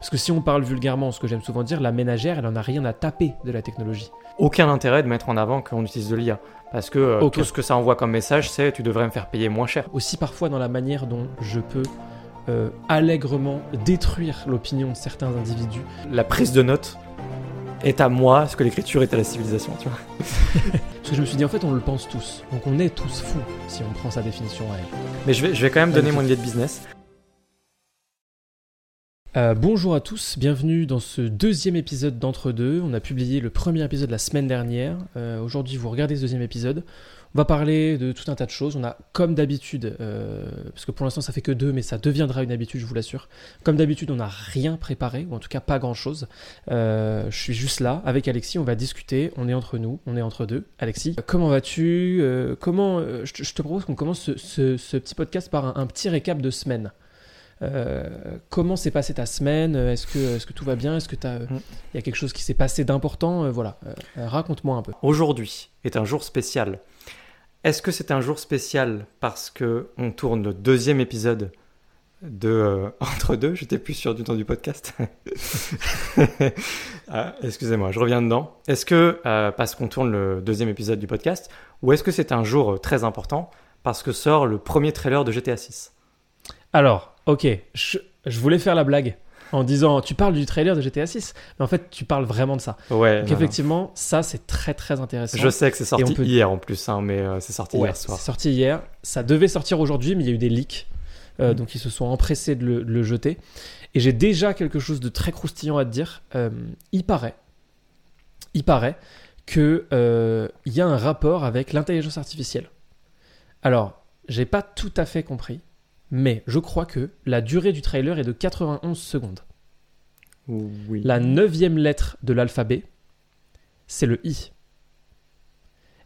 Parce que si on parle vulgairement, ce que j'aime souvent dire, la ménagère, elle en a rien à taper de la technologie. Aucun intérêt de mettre en avant qu'on utilise de l'IA. Parce que euh, tout ce que ça envoie comme message, c'est tu devrais me faire payer moins cher. Aussi parfois dans la manière dont je peux euh, allègrement détruire l'opinion de certains individus. La prise de notes est à moi ce que l'écriture est à la civilisation, tu vois. Parce que je me suis dit, en fait, on le pense tous. Donc on est tous fous si on prend sa définition à elle. Mais je vais, je vais quand même donner mon idée de business. Euh, bonjour à tous, bienvenue dans ce deuxième épisode d'Entre deux. On a publié le premier épisode la semaine dernière. Euh, Aujourd'hui, vous regardez ce deuxième épisode. On va parler de tout un tas de choses. On a, comme d'habitude, euh, parce que pour l'instant ça fait que deux, mais ça deviendra une habitude, je vous l'assure. Comme d'habitude, on n'a rien préparé, ou en tout cas pas grand-chose. Je suis juste là avec Alexis, on va discuter. On est entre nous, on est entre deux. Alexis, comment vas-tu? Comment je, te, propose qu'on commence ce, petit podcast par un petit récap de semaine. Euh, comment s'est passée ta semaine? Est-ce que, est que tout va bien? Est-ce que il Mm. y a quelque chose qui s'est passé d'important? Euh, Voilà, Euh, euh, raconte-moi un peu. Aujourd'hui est un jour spécial. Est-ce que c'est un jour spécial parce que on tourne le deuxième épisode de euh, Entre deux? J'étais plus sûr du temps du podcast. Ah, Excusez-moi, je reviens dedans. Est-ce que euh, parce qu'on tourne le deuxième épisode du podcast ou est-ce que c'est un jour euh, très important parce que sort le premier trailer de GTA 6 Alors, ok, je, je voulais faire la blague en disant tu parles du trailer de GTA 6, mais en fait tu parles vraiment de ça. Ouais. Donc non. effectivement, ça c'est très très intéressant. Je sais que c'est sorti peut- hier en plus, hein, mais euh, c'est sorti Ouais, hier c'est soir. sorti hier. Ça devait sortir aujourd'hui, mais il y a eu des leaks. Euh, Mm. Donc ils se sont empressés de le, de le jeter. Et j'ai déjà quelque chose de très croustillant à te dire. Euh, il paraît, il paraît que il y a un rapport avec l'intelligence artificielle. Alors, j'ai pas tout à fait compris, mais je crois que la durée du trailer est de 91 secondes. Oui. La neuvième lettre de l'alphabet, c'est le I.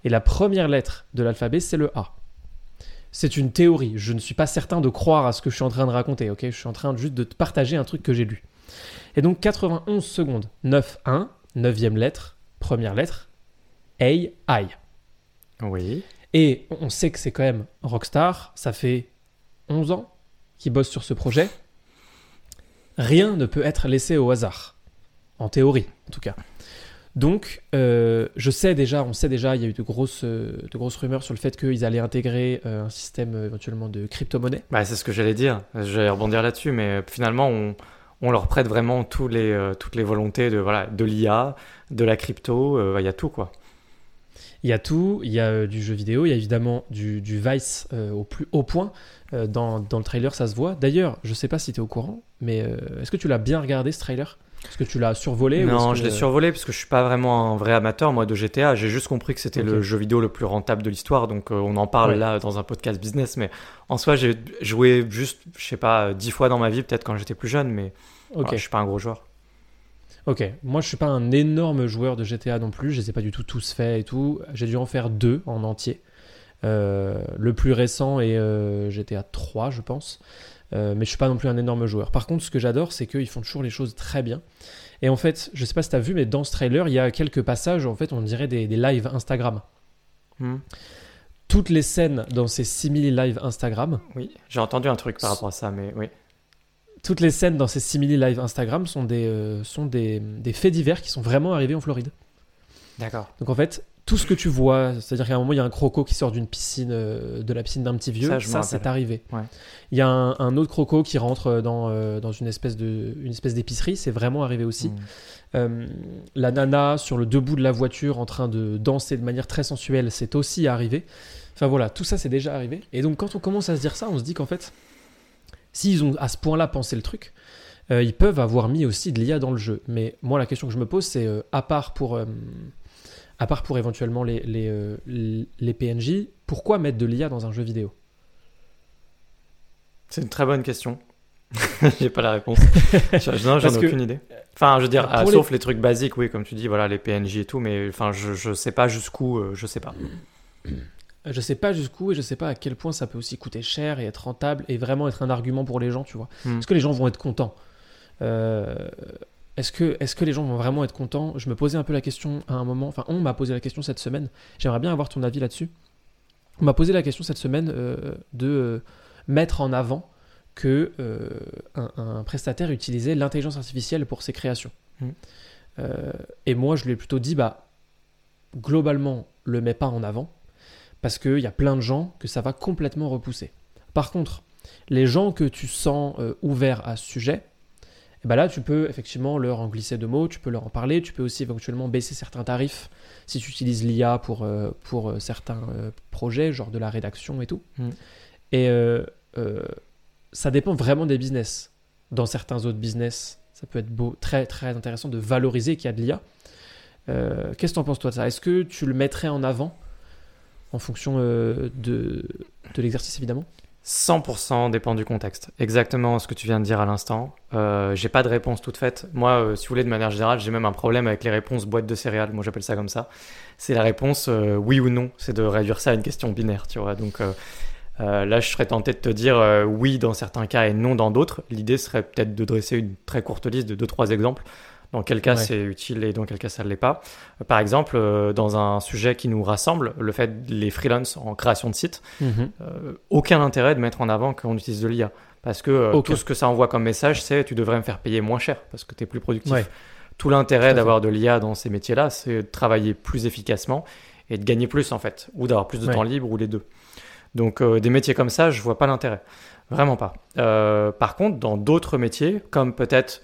Et la première lettre de l'alphabet, c'est le A. C'est une théorie. Je ne suis pas certain de croire à ce que je suis en train de raconter, ok? Je suis en train juste de te partager un truc que j'ai lu. Et donc 91 secondes. 9, 1, neuvième lettre, première lettre, A, I. Oui. Et on sait que c'est quand même Rockstar, ça fait 11 ans qu'ils bossent sur ce projet. Rien ne peut être laissé au hasard. En théorie, en tout cas. Donc, euh, je sais déjà, on sait déjà, il y a eu de grosses, euh, de grosses rumeurs sur le fait qu'ils allaient intégrer euh, un système éventuellement de crypto-monnaie. Bah, c'est ce que j'allais dire. J'allais rebondir là-dessus, mais finalement, on, on leur prête vraiment les, toutes les volontés de, voilà, de l'IA, de la crypto, il y a tout, quoi. Il y a tout, il y a euh, du jeu vidéo, il y a évidemment du, du Vice euh, au plus haut point. Euh, dans, dans le trailer, ça se voit. D'ailleurs, je sais pas si tu es au courant, mais est-ce que tu l'as bien regardé ce trailer? Est-ce que tu l'as survolé ou non, je que- l'ai survolé parce que je suis pas vraiment un vrai amateur, moi, de GTA. J'ai juste compris que c'était le jeu vidéo le plus rentable de l'histoire, donc euh, on en parle Ouais. là dans un podcast business, mais en soi, j'ai joué juste, je sais pas, dix fois dans ma vie, peut-être quand j'étais plus jeune, mais voilà, je suis pas un gros joueur. Ok. Moi, je suis pas un énorme joueur de GTA non plus. Je les ai pas du tout tous faits et tout. J'ai dû en faire deux en entier. Euh, le plus récent est euh, GTA 3, je pense. Euh, mais je suis pas non plus un énorme joueur. Par contre, ce que j'adore, c'est qu'ils font toujours les choses très bien. Et en fait, je sais pas si tu as vu, mais dans ce trailer, il y a quelques passages, en fait, on dirait des, des lives Instagram. Hmm. Toutes les scènes dans ces 6000 lives Instagram, Oui, j'ai entendu un truc par rapport à ça, mais oui. Toutes les scènes dans ces 6000 lives Instagram sont des, euh, sont des, des faits divers qui sont vraiment arrivés en Floride. D'accord. Donc en fait, tout ce que tu vois, c'est-à-dire qu'à un moment, il y a un croco qui sort d'une piscine, euh, de la piscine d'un petit vieux, Ça, c'est arrivé. Ouais. Il y a un, un autre croco qui rentre dans, euh, dans une espèce de, une espèce d'épicerie, c'est vraiment arrivé aussi. Hmm. Euh, la nana sur le debout de la voiture en train de danser de manière très sensuelle, c'est aussi arrivé. Enfin voilà, tout ça c'est déjà arrivé. Et donc quand on commence à se dire ça, on se dit qu'en fait, s'ils ont à ce point-là pensé le truc, euh, ils peuvent avoir mis aussi de l'IA dans le jeu. Mais moi la question que je me pose c'est, euh, à part pour... euh, à part pour éventuellement les, les, euh, les PNJ, pourquoi mettre de l'IA dans un jeu vidéo? C'est une très bonne question. J'ai pas la réponse. Je- non, j'en ai que- aucune idée. Enfin, je veux dire, ah, les- sauf les trucs basiques, oui, comme tu dis, voilà, les PNJ et tout, mais enfin, je, je sais pas jusqu'où, euh, je sais pas. Je sais pas jusqu'où et je sais pas à quel point ça peut aussi coûter cher et être rentable et vraiment être un argument pour les gens, tu vois. Hmm. Est-ce que les gens vont être contents? Euh, Est-ce que, est que les gens vont vraiment être contents? Je me posais un peu la question à un moment, enfin on m'a posé la question cette semaine, j'aimerais bien avoir ton avis là-dessus. On m'a posé la question cette semaine euh, de euh, mettre en avant que euh, un, un prestataire utilisait l'intelligence artificielle pour ses créations. Mm. Euh, et moi, je lui ai plutôt dit, bah, globalement, le mets pas en avant, parce qu'il y a plein de gens que ça va complètement repousser. Par contre, les gens que tu sens euh, ouverts à ce sujet, et ben là, tu peux effectivement leur en glisser deux mots, tu peux leur en parler, tu peux aussi éventuellement baisser certains tarifs si tu utilises l'IA pour, euh, pour euh, certains projets, genre de la rédaction et tout. Mm. Et ça dépend vraiment des business. Dans certains autres business, ça peut être beau, très très intéressant de valoriser qu'il y a de l'IA. Qu'est-ce que tu en penses toi de ça? Est-ce que tu le mettrais en avant en fonction euh, de, l'exercice évidemment 100% dépend du contexte. Exactement ce que tu viens de dire à l'instant. Euh, j'ai pas de réponse toute faite. Moi, euh, si vous voulez, de manière générale, j'ai même un problème avec les réponses boîte de céréales. Moi, j'appelle ça comme ça. C'est la réponse oui ou non. C'est de réduire ça à une question binaire, tu vois. Donc là, je serais tenté de te dire oui dans certains cas et non dans d'autres. L'idée serait peut-être de dresser une très courte liste de deux trois exemples. Dans quel cas Ouais. c'est utile et dans quel cas ça ne l'est pas. Euh, Par exemple, euh, dans un sujet qui nous rassemble, le fait les freelance en création de sites, Mhm. euh, aucun intérêt de mettre en avant qu'on utilise de l'IA. Parce que euh, tout ce que ça envoie comme message, c'est tu devrais me faire payer moins cher parce que tu es plus productif. Ouais. Tout l'intérêt d'avoir de l'IA dans ces métiers-là, c'est de travailler plus efficacement et de gagner plus en fait, ou d'avoir plus de Ouais. temps libre, ou les deux. Donc des métiers comme ça, je vois pas l'intérêt. Vraiment pas. Par contre, dans d'autres métiers, comme peut-être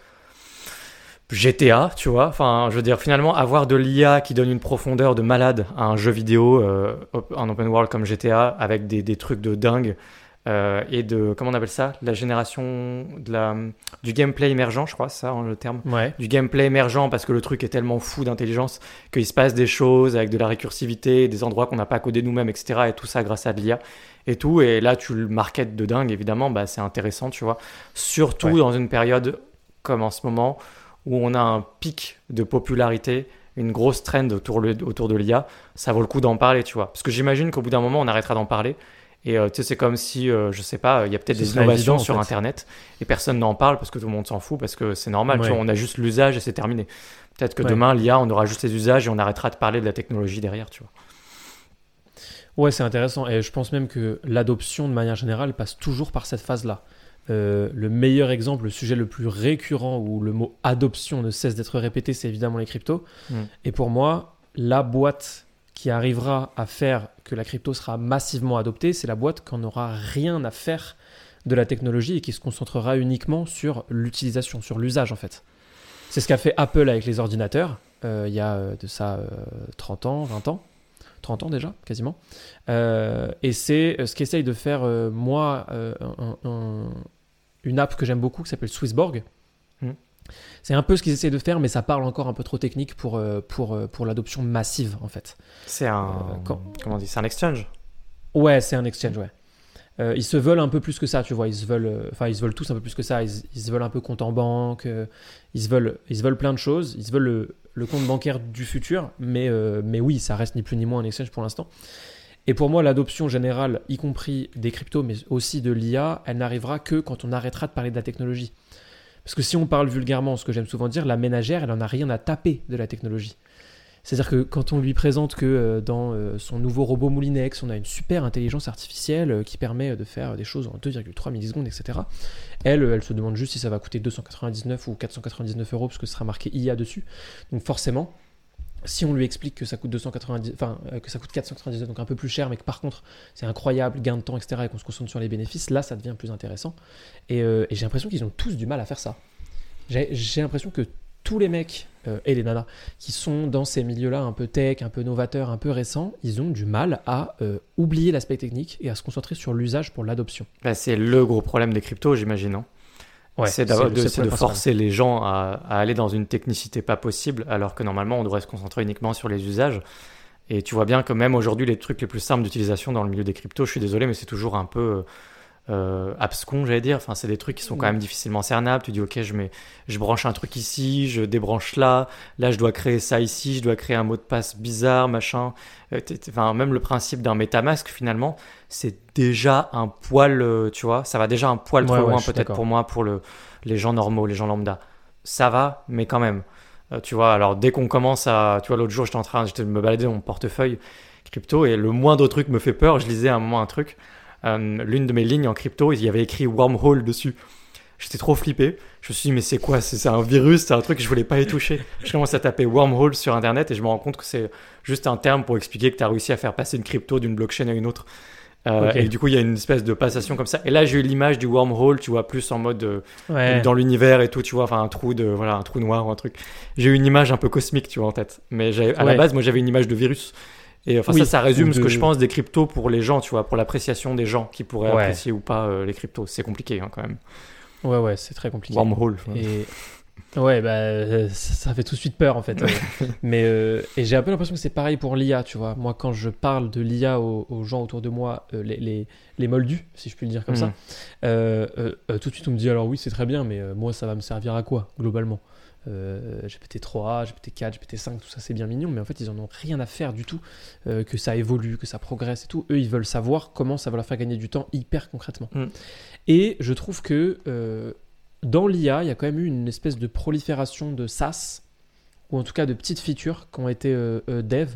GTA, tu vois, enfin, je veux dire, finalement, avoir de l'IA qui donne une profondeur de malade à un jeu vidéo, euh, un open world comme GTA, avec des, des trucs de dingue, euh, et de, comment on appelle ça, la génération de la, du gameplay émergent, je crois, c'est ça hein, le terme? Ouais. du gameplay émergent parce que le truc est tellement fou d'intelligence qu'il se passe des choses avec de la récursivité, des endroits qu'on n'a pas codés nous-mêmes, etc. Et tout ça grâce à de l'IA et tout. Et là, tu le marketes de dingue, évidemment, bah, c'est intéressant, tu vois. Surtout Ouais. dans une période comme en ce moment où on a un pic de popularité, une grosse trend autour, le- autour de l'IA, ça vaut le coup d'en parler, tu vois. Parce que j'imagine qu'au bout d'un moment, on arrêtera d'en parler. Et euh, tu sais, c'est comme si, euh, je sais pas, il y a peut-être des innovations évident, sur fait. Internet et personne n'en parle parce que tout le monde s'en fout, parce que c'est normal, tu vois, on a juste l'usage et c'est terminé. Peut-être que Ouais. demain, l'IA, on aura juste les usages et on arrêtera de parler de la technologie derrière, tu vois. Ouais, c'est intéressant. Et je pense même que l'adoption, de manière générale, passe toujours par cette phase-là. Euh, le meilleur exemple, le sujet le plus récurrent où le mot adoption ne cesse d'être répété, c'est évidemment les cryptos. Mm. Et pour moi, la boîte qui arrivera à faire que la crypto sera massivement adoptée, c'est la boîte qui n'aura rien à faire de la technologie et qui se concentrera uniquement sur l'utilisation, sur l'usage en fait. C'est ce qu'a fait Apple avec les ordinateurs euh, il y a euh, de ça euh, 30 ans, 20 ans. 30 ans déjà, quasiment. Euh, et c'est ce qu'essaye de faire, moi, un- un- une app que j'aime beaucoup qui s'appelle Swissborg. Mm. C'est un peu ce qu'ils essayent de faire, mais ça parle encore un peu trop technique pour, euh, pour, euh, pour l'adoption massive, en fait. C'est un. Euh, quand- Comment on dit C'est un exchange Ouais, c'est un exchange, ouais. Euh, ils se veulent un peu plus que ça, tu vois. Ils se veulent, enfin, ils se veulent tous un peu plus que ça. Ils, ils se veulent un peu compte en banque. euh, ils se veulent, ils se veulent plein de choses. Ils se veulent le, le compte bancaire du futur. Mais, mais oui, ça reste ni plus ni moins un exchange pour l'instant. Et pour moi, l'adoption générale, y compris des cryptos, mais aussi de l'IA, elle n'arrivera que quand on arrêtera de parler de la technologie. Parce que si on parle vulgairement, ce que j'aime souvent dire, la ménagère, elle en a rien à taper de la technologie. C'est-à-dire que quand on lui présente que euh, dans euh, son nouveau robot Moulinex, on a une super intelligence artificielle euh, qui permet de faire des choses en 2,3 millisecondes, etc. Elle, elle se demande juste si ça va coûter 299 ou 499 euros parce que ce sera marqué IA dessus. Donc forcément, si on lui explique que ça coûte 290, enfin euh, que ça coûte 499, donc un peu plus cher, mais que par contre c'est incroyable, gain de temps, etc. et qu'on se concentre sur les bénéfices, là ça devient plus intéressant. Et, euh, j'ai l'impression qu'ils ont tous du mal à faire ça. J'ai l'impression que tous les mecs euh, et les nanas qui sont dans ces milieux-là un peu tech, un peu novateurs, un peu récents, ils ont du mal à oublier l'aspect technique et à se concentrer sur l'usage pour l'adoption. Bah, C'est le gros problème des cryptos, j'imagine. hein. C'est de, forcer les gens à, à aller dans une technicité pas possible, alors que normalement on devrait se concentrer uniquement sur les usages. Et tu vois bien que même aujourd'hui, les trucs les plus simples d'utilisation dans le milieu des cryptos, je suis désolé, mais c'est toujours un peu euh, abscon, j'allais dire. Enfin, c'est des trucs qui sont quand Mm. même difficilement cernables. Tu dis, ok, je, mets, je branche un truc ici, je débranche là, là je dois créer ça ici, je dois créer un mot de passe bizarre, machin. Euh, Enfin, même le principe d'un MetaMask, finalement, c'est déjà un poil, euh, tu vois, ça va déjà un poil Ouais, trop ouais, loin peut-être pour moi, pour le, les gens normaux, les gens lambda. Ça va, mais quand même. Euh, tu vois, alors dès qu'on commence à. Tu vois, l'autre jour, j'étais en train de me balader dans mon portefeuille crypto et le moindre truc me fait peur. Je lisais à un moment un truc. Euh, l'une de mes lignes en crypto, il y avait écrit wormhole dessus. J'étais trop flippé. Je me suis dit, mais c'est quoi? C'est un virus, c'est un truc que je voulais pas y toucher. Je commence à taper wormhole sur internet et je me rends compte que c'est juste un terme pour expliquer que tu as réussi à faire passer une crypto d'une blockchain à une autre. Euh. Et du coup, il y a une espèce de passation comme ça. Et là, j'ai eu l'image du wormhole, tu vois, plus en mode euh, Ouais. dans l'univers et tout, tu vois, enfin un trou de voilà, un trou noir ou un truc. J'ai eu une image un peu cosmique, tu vois, en tête. Mais à la base, moi, j'avais une image de virus. Et enfin, Oui, ça, ça résume ce que de- je pense des cryptos pour les gens, tu vois, pour l'appréciation des gens qui pourraient Ouais. apprécier ou pas euh, les cryptos. C'est compliqué hein, quand même. Ouais, ouais, c'est très compliqué. Wormhole. Et ouais, bah, euh, ça, ça fait tout de suite peur en fait. Euh, Mais euh, et j'ai un peu l'impression que c'est pareil pour l'IA, tu vois. Moi, quand je parle de l'IA aux, aux gens autour de moi, euh, les, les, les moldus, si je puis le dire comme Mhm. ça, euh, euh, euh, tout de suite on me dit alors oui, c'est très bien, mais euh, moi, ça va me servir à quoi globalement? Euh, GPT-3, GPT-4, GPT-5, tout ça c'est bien mignon, mais en fait ils en ont rien à faire du tout, euh, que ça évolue, que ça progresse et tout. Eux ils veulent savoir comment ça va leur faire gagner du temps hyper concrètement. Mm. Et je trouve que euh, dans l'IA, il y a quand même eu une espèce de prolifération de SaaS, ou en tout cas de petites features qui ont été euh, dev,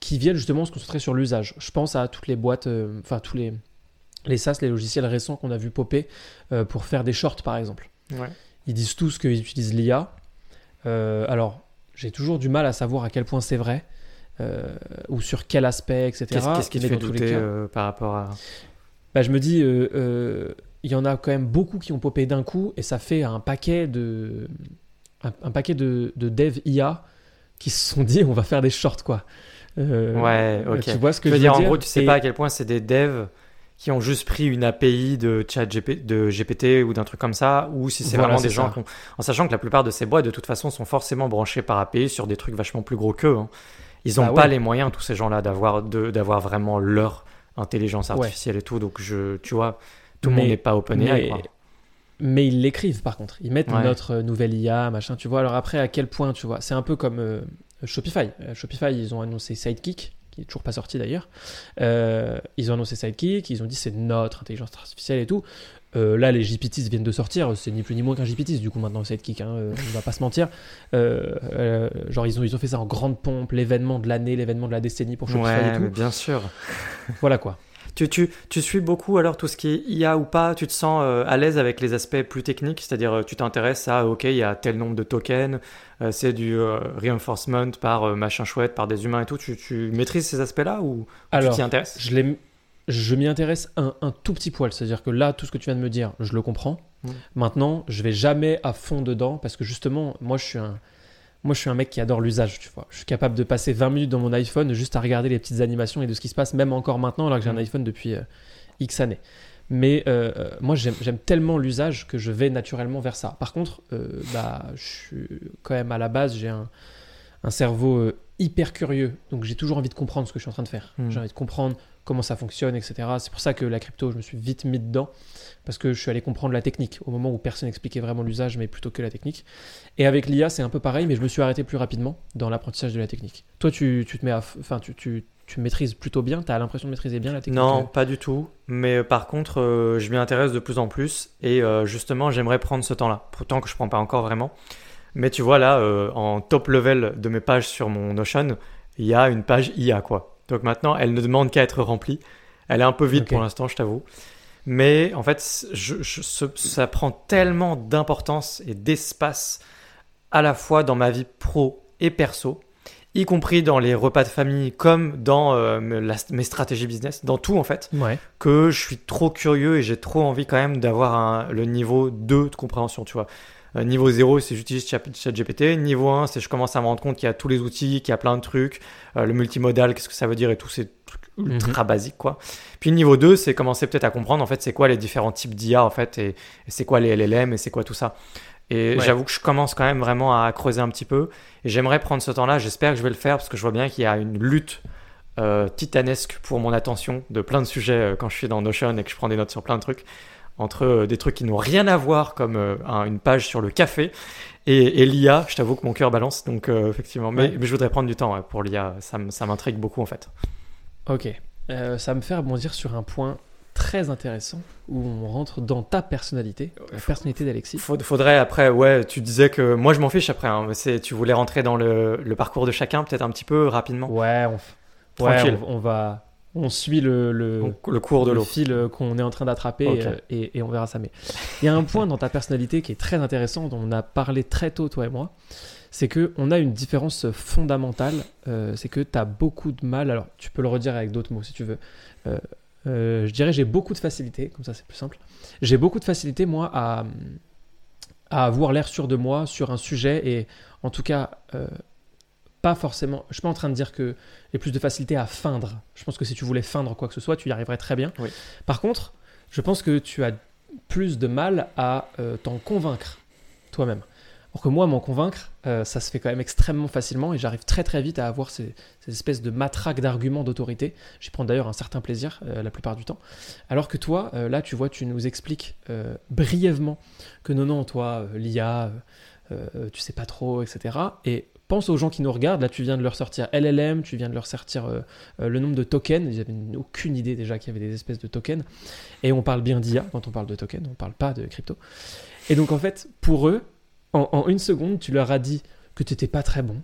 qui viennent justement se concentrer sur l'usage. Je pense à toutes les boîtes, euh, enfin tous les, les SaaS, les logiciels récents qu'on a vu popper euh, pour faire des shorts par exemple. Ouais. Ils disent tous qu'ils utilisent l'IA. Euh, alors, j'ai toujours du mal à savoir à quel point c'est vrai, euh, ou sur quel aspect, etc. Qu'est-ce qu'est-ce qui te fait dans tous les douter cas- euh, par rapport à. bah, je me dis, euh, il y en a quand même beaucoup qui ont popé d'un coup, et ça fait un paquet de, un, un paquet de, de dev IA qui se sont dit, on va faire des shorts, quoi. Ouais, ok. Tu vois ce que je veux dire, dire en gros, tu sais Et- pas à quel point c'est des devs qui ont juste pris une API de chat GP, de GPT ou d'un truc comme ça, ou si c'est Voilà, vraiment des gens qui ont- En sachant que la plupart de ces boîtes, de toute façon, sont forcément branchés par API sur des trucs vachement plus gros qu'eux. hein. Ils n'ont Bah pas ouais. les moyens, tous ces gens-là, d'avoir de- d'avoir vraiment leur intelligence Ouais. artificielle et tout. Donc, je, tu vois, tout le monde n'est pas OpenAI. mais-. Mais ils l'écrivent par contre. Ils mettent Ouais. notre euh, nouvelle IA, machin, tu vois. Alors après, à quel point, tu vois C'est un peu comme euh, Shopify. Euh, Shopify, ils ont annoncé Sidekick, qui est toujours pas sorti d'ailleurs. Euh, ils ont annoncé Sidekick, ils ont dit c'est notre intelligence artificielle et tout. Euh, là, les GPTs viennent de sortir, c'est ni plus ni moins qu'un GPT du coup maintenant Sidekick, hein, euh, on va pas se mentir. Euh, genre ils ont, ils ont fait ça en grande pompe, l'événement de l'année, l'événement de la décennie pour Shopify Ouais, et tout. bien sûr. Voilà quoi. Tu, tu, tu suis beaucoup alors tout ce qui est IA ou pas? Tu te sens euh, à l'aise avec les aspects plus techniques? C'est-à-dire, euh, tu t'intéresses à, ok, il y a tel nombre de tokens, euh, c'est du euh, reinforcement par machin chouette, par des humains et tout. Tu, tu maîtrises ces aspects-là ou tu t'y intéresses? Je, je m'y intéresse un, un tout petit poil. C'est-à-dire que là, tout ce que tu viens de me dire, je le comprends. Mm. Maintenant, je vais jamais à fond dedans parce que justement, moi, je suis un, moi, je suis un mec qui adore l'usage. Tu vois, je suis capable de passer 20 minutes dans mon iPhone juste à regarder les petites animations et de ce qui se passe, même encore maintenant, alors que j'ai un Mm. iPhone depuis euh, X années. Mais euh, euh, moi, j'aime tellement l'usage que je vais naturellement vers ça. Par contre, euh, bah, je suis quand même à la base, j'ai un, un cerveau hyper curieux. Donc, j'ai toujours envie de comprendre ce que je suis en train de faire. Mm. J'ai envie de comprendre comment ça fonctionne, etc. C'est pour ça que la crypto, je me suis vite mis dedans, parce que je suis allé comprendre la technique, au moment où personne n'expliquait vraiment l'usage, mais plutôt que la technique. Et avec l'IA, c'est un peu pareil, mais je me suis arrêté plus rapidement dans l'apprentissage de la technique. Toi, tu, tu te mets à... Enfin, tu, tu, tu maîtrises plutôt bien, tu as l'impression de maîtriser bien la technique Non, pas du tout. Mais euh, par contre, euh, je m'y intéresse de plus en plus. Et euh, justement, j'aimerais prendre ce temps-là. Pourtant que je prends pas encore vraiment. Mais tu vois, là, euh, en top level de mes pages sur mon Notion, il y a une page IA, quoi. Donc maintenant, elle ne demande qu'à être remplie. Elle est un peu vide pour l'instant, je t'avoue. Mais en fait, je- je- ce- ça prend tellement d'importance et d'espace à la fois dans ma vie pro et perso, y compris dans les repas de famille comme dans euh, la- mes stratégies business, dans tout en fait, Ouais. que je suis trop curieux et j'ai trop envie quand même d'avoir le niveau 2 de compréhension, tu vois. Euh, niveau 0, c'est j'utilise Chat- ChatGPT. Niveau 1, c'est je commence à me rendre compte qu'il y a tous les outils, qu'il y a plein de trucs. Euh, le multimodal, qu'est-ce que ça veut dire et tous ces trucs ultra basiques, quoi. Puis niveau 2, c'est commencer peut-être à comprendre, en fait, c'est quoi les différents types d'IA, en fait, et, et c'est quoi les LLM et c'est quoi tout ça. Et Ouais. j'avoue que je commence quand même vraiment à creuser un petit peu. Et j'aimerais prendre ce temps-là. J'espère que je vais le faire parce que je vois bien qu'il y a une lutte euh, titanesque pour mon attention de plein de sujets euh, quand je suis dans Notion et que je prends des notes sur plein de trucs. Entre euh, des trucs qui n'ont rien à voir, comme euh, un- une page sur le café, et, et l'IA, je t'avoue que mon cœur balance. Donc, euh, effectivement. Mais, Ouais. mais je voudrais prendre du temps ouais, pour l'IA. Ça, m'intrigue beaucoup, en fait. Ok. Euh, ça me fait rebondir sur un point très intéressant où on rentre dans ta personnalité, la personnalité d'Alexis. Faud- Faudrait après, ouais, tu disais que moi je m'en fiche après. hein, c'est, tu voulais rentrer dans le, le parcours de chacun, peut-être un petit peu rapidement. Ouais, on, f- Tranquille. ouais, on, on va. On suit le, le, cours de le fil euh, qu'on est en train d'attraper euh, et, et on verra ça. Mais il y a un point dans ta personnalité qui est très intéressant, dont on a parlé très tôt, toi et moi. C'est que on a une différence fondamentale. euh, c'est que tu as beaucoup de mal. Alors, tu peux le redire avec d'autres mots si tu veux. Euh, euh, je dirais j'ai beaucoup de facilité, comme ça c'est plus simple. J'ai beaucoup de facilité, moi, à, à avoir l'air sûr de moi sur un sujet et en tout cas, pas forcément. Je suis pas en train de dire que j'ai plus de facilité à feindre. Je pense que si tu voulais feindre quoi que ce soit, tu y arriverais très bien. Oui. Par contre, je pense que tu as plus de mal à euh, t'en convaincre toi-même. Alors que moi, m'en convaincre, euh, ça se fait quand même extrêmement facilement et j'arrive très très vite à avoir ces, ces espèces de matraques d'arguments d'autorité. J'y prends d'ailleurs un certain plaisir euh, la plupart du temps. Alors que toi, euh, là, tu vois, tu nous expliques brièvement que non, non, toi, l'IA, tu sais pas trop, etc. Et pense aux gens qui nous regardent. Là, tu viens de leur sortir LLM, tu viens de leur sortir euh, euh, le nombre de tokens. Ils n'avaient aucune idée déjà qu'il y avait des espèces de tokens. Et on parle bien d'IA quand on parle de tokens, on parle pas de crypto. Et donc, en fait, pour eux, en, en une seconde, tu leur as dit que tu n'étais pas très bon.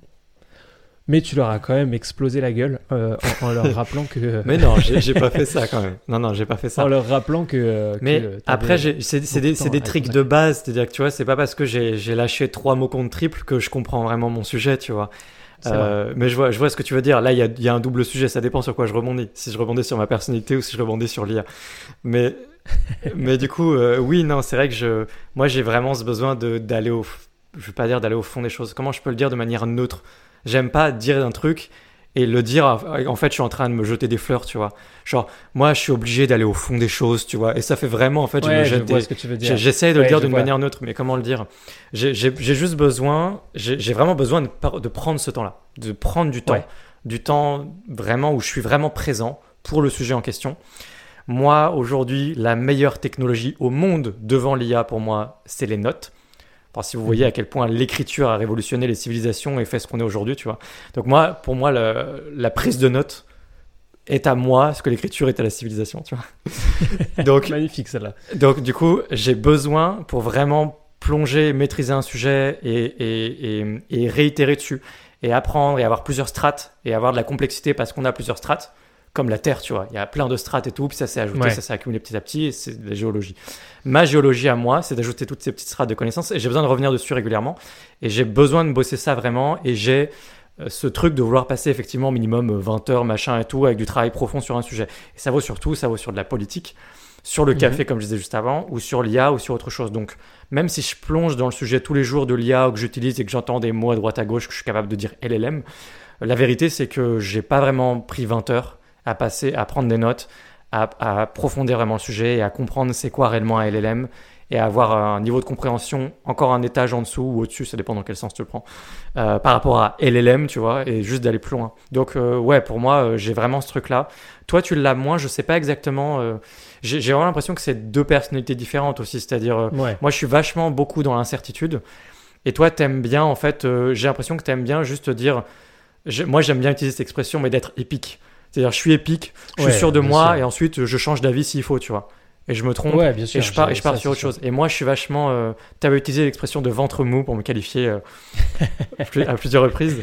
Mais tu leur as quand même explosé la gueule euh, en, en leur rappelant que. Mais non, j'ai pas fait ça quand même. Non, non, j'ai pas fait ça. en leur rappelant que. euh, Mais après, c'est des, des tricks de base. C'est-à-dire que tu vois, c'est pas parce que j'ai lâché trois mots contre triple que je comprends vraiment mon sujet, tu vois. Euh, mais je vois, je vois ce que tu veux dire. Là, il y a, il y a un double sujet. Ça dépend sur quoi je rebondis. Si je rebondis sur ma personnalité ou si je rebondis sur l'IA. Mais, mais du coup, euh, oui, non, c'est vrai que je, moi, j'ai vraiment ce besoin d'aller au, je veux pas dire d'aller au fond des choses. Comment je peux le dire de manière neutre? J'aime pas dire un truc et le dire. En fait, je suis en train de me jeter des fleurs, tu vois. Genre, moi, je suis obligé d'aller au fond des choses, tu vois. Et ça fait vraiment, en fait, je me Ouais, jette vois des- ce que tu veux dire. j'ai- J'essaie de le dire d'une manière neutre, mais comment le dire? J'ai juste besoin, j'ai vraiment besoin de, prendre ce temps-là, de prendre du temps, Ouais. du temps vraiment où je suis vraiment présent pour le sujet en question. Moi, aujourd'hui, la meilleure technologie au monde devant l'IA pour moi, c'est les notes. Enfin, si vous voyez Mhm. à quel point l'écriture a révolutionné les civilisations et fait ce qu'on est aujourd'hui, tu vois. Donc moi, pour moi, le- la prise de notes est à moi ce que l'écriture est à la civilisation, tu vois. Donc, Magnifique celle-là. donc du coup, j'ai besoin pour vraiment plonger, maîtriser un sujet et, et, et, et réitérer dessus et apprendre et avoir plusieurs strates et avoir de la complexité parce qu'on a plusieurs strates, comme la Terre, tu vois. Il y a plein de strates et tout, puis ça s'est ajouté, Ouais. ça s'est accumulé petit à petit et c'est de la géologie. Ma géologie à moi, c'est d'ajouter toutes ces petites strates de connaissances et j'ai besoin de revenir dessus régulièrement et j'ai besoin de bosser ça vraiment et j'ai euh, ce truc de vouloir passer effectivement au minimum euh, 20 heures, machin et tout, avec du travail profond sur un sujet. Et ça vaut surtout, ça vaut sur de la politique, sur le Mhm. café, comme je disais juste avant, ou sur l'IA, ou sur autre chose. Donc, même si je plonge dans le sujet tous les jours de l'IA, ou que j'utilise et que j'entends des mots à droite à gauche, que je suis capable de dire LLM, la vérité, c'est que j'ai pas vraiment pris 20 heures à passer, à prendre des notes, à, à approfondir vraiment le sujet et à comprendre c'est quoi réellement un LLM et à avoir un niveau de compréhension encore un étage en dessous ou au-dessus, ça dépend dans quel sens tu le prends, euh, par rapport à LLM, tu vois, et juste d'aller plus loin. Donc, euh, ouais, pour moi, euh, j'ai vraiment ce truc-là. Toi, tu l'as moins, je sais pas exactement. euh, j'ai vraiment l'impression que c'est deux personnalités différentes aussi, c'est-à-dire, Ouais. moi, je suis vachement beaucoup dans l'incertitude. Et toi, t'aimes bien, en fait, j'ai l'impression que t'aimes bien juste dire. moi, j'aime bien utiliser cette expression, mais d'être épique. C'est-à-dire, je suis épique, je Ouais, suis sûr de moi, sûr. et ensuite, je change d'avis s'il faut, tu vois. Et je me trompe, Ouais, bien sûr. et je pars, et j'ai- je pars ça, sur autre chose. Et moi, je suis vachement. Euh, tu avais utilisé l'expression de ventre mou pour me qualifier euh, à plus- à plusieurs reprises.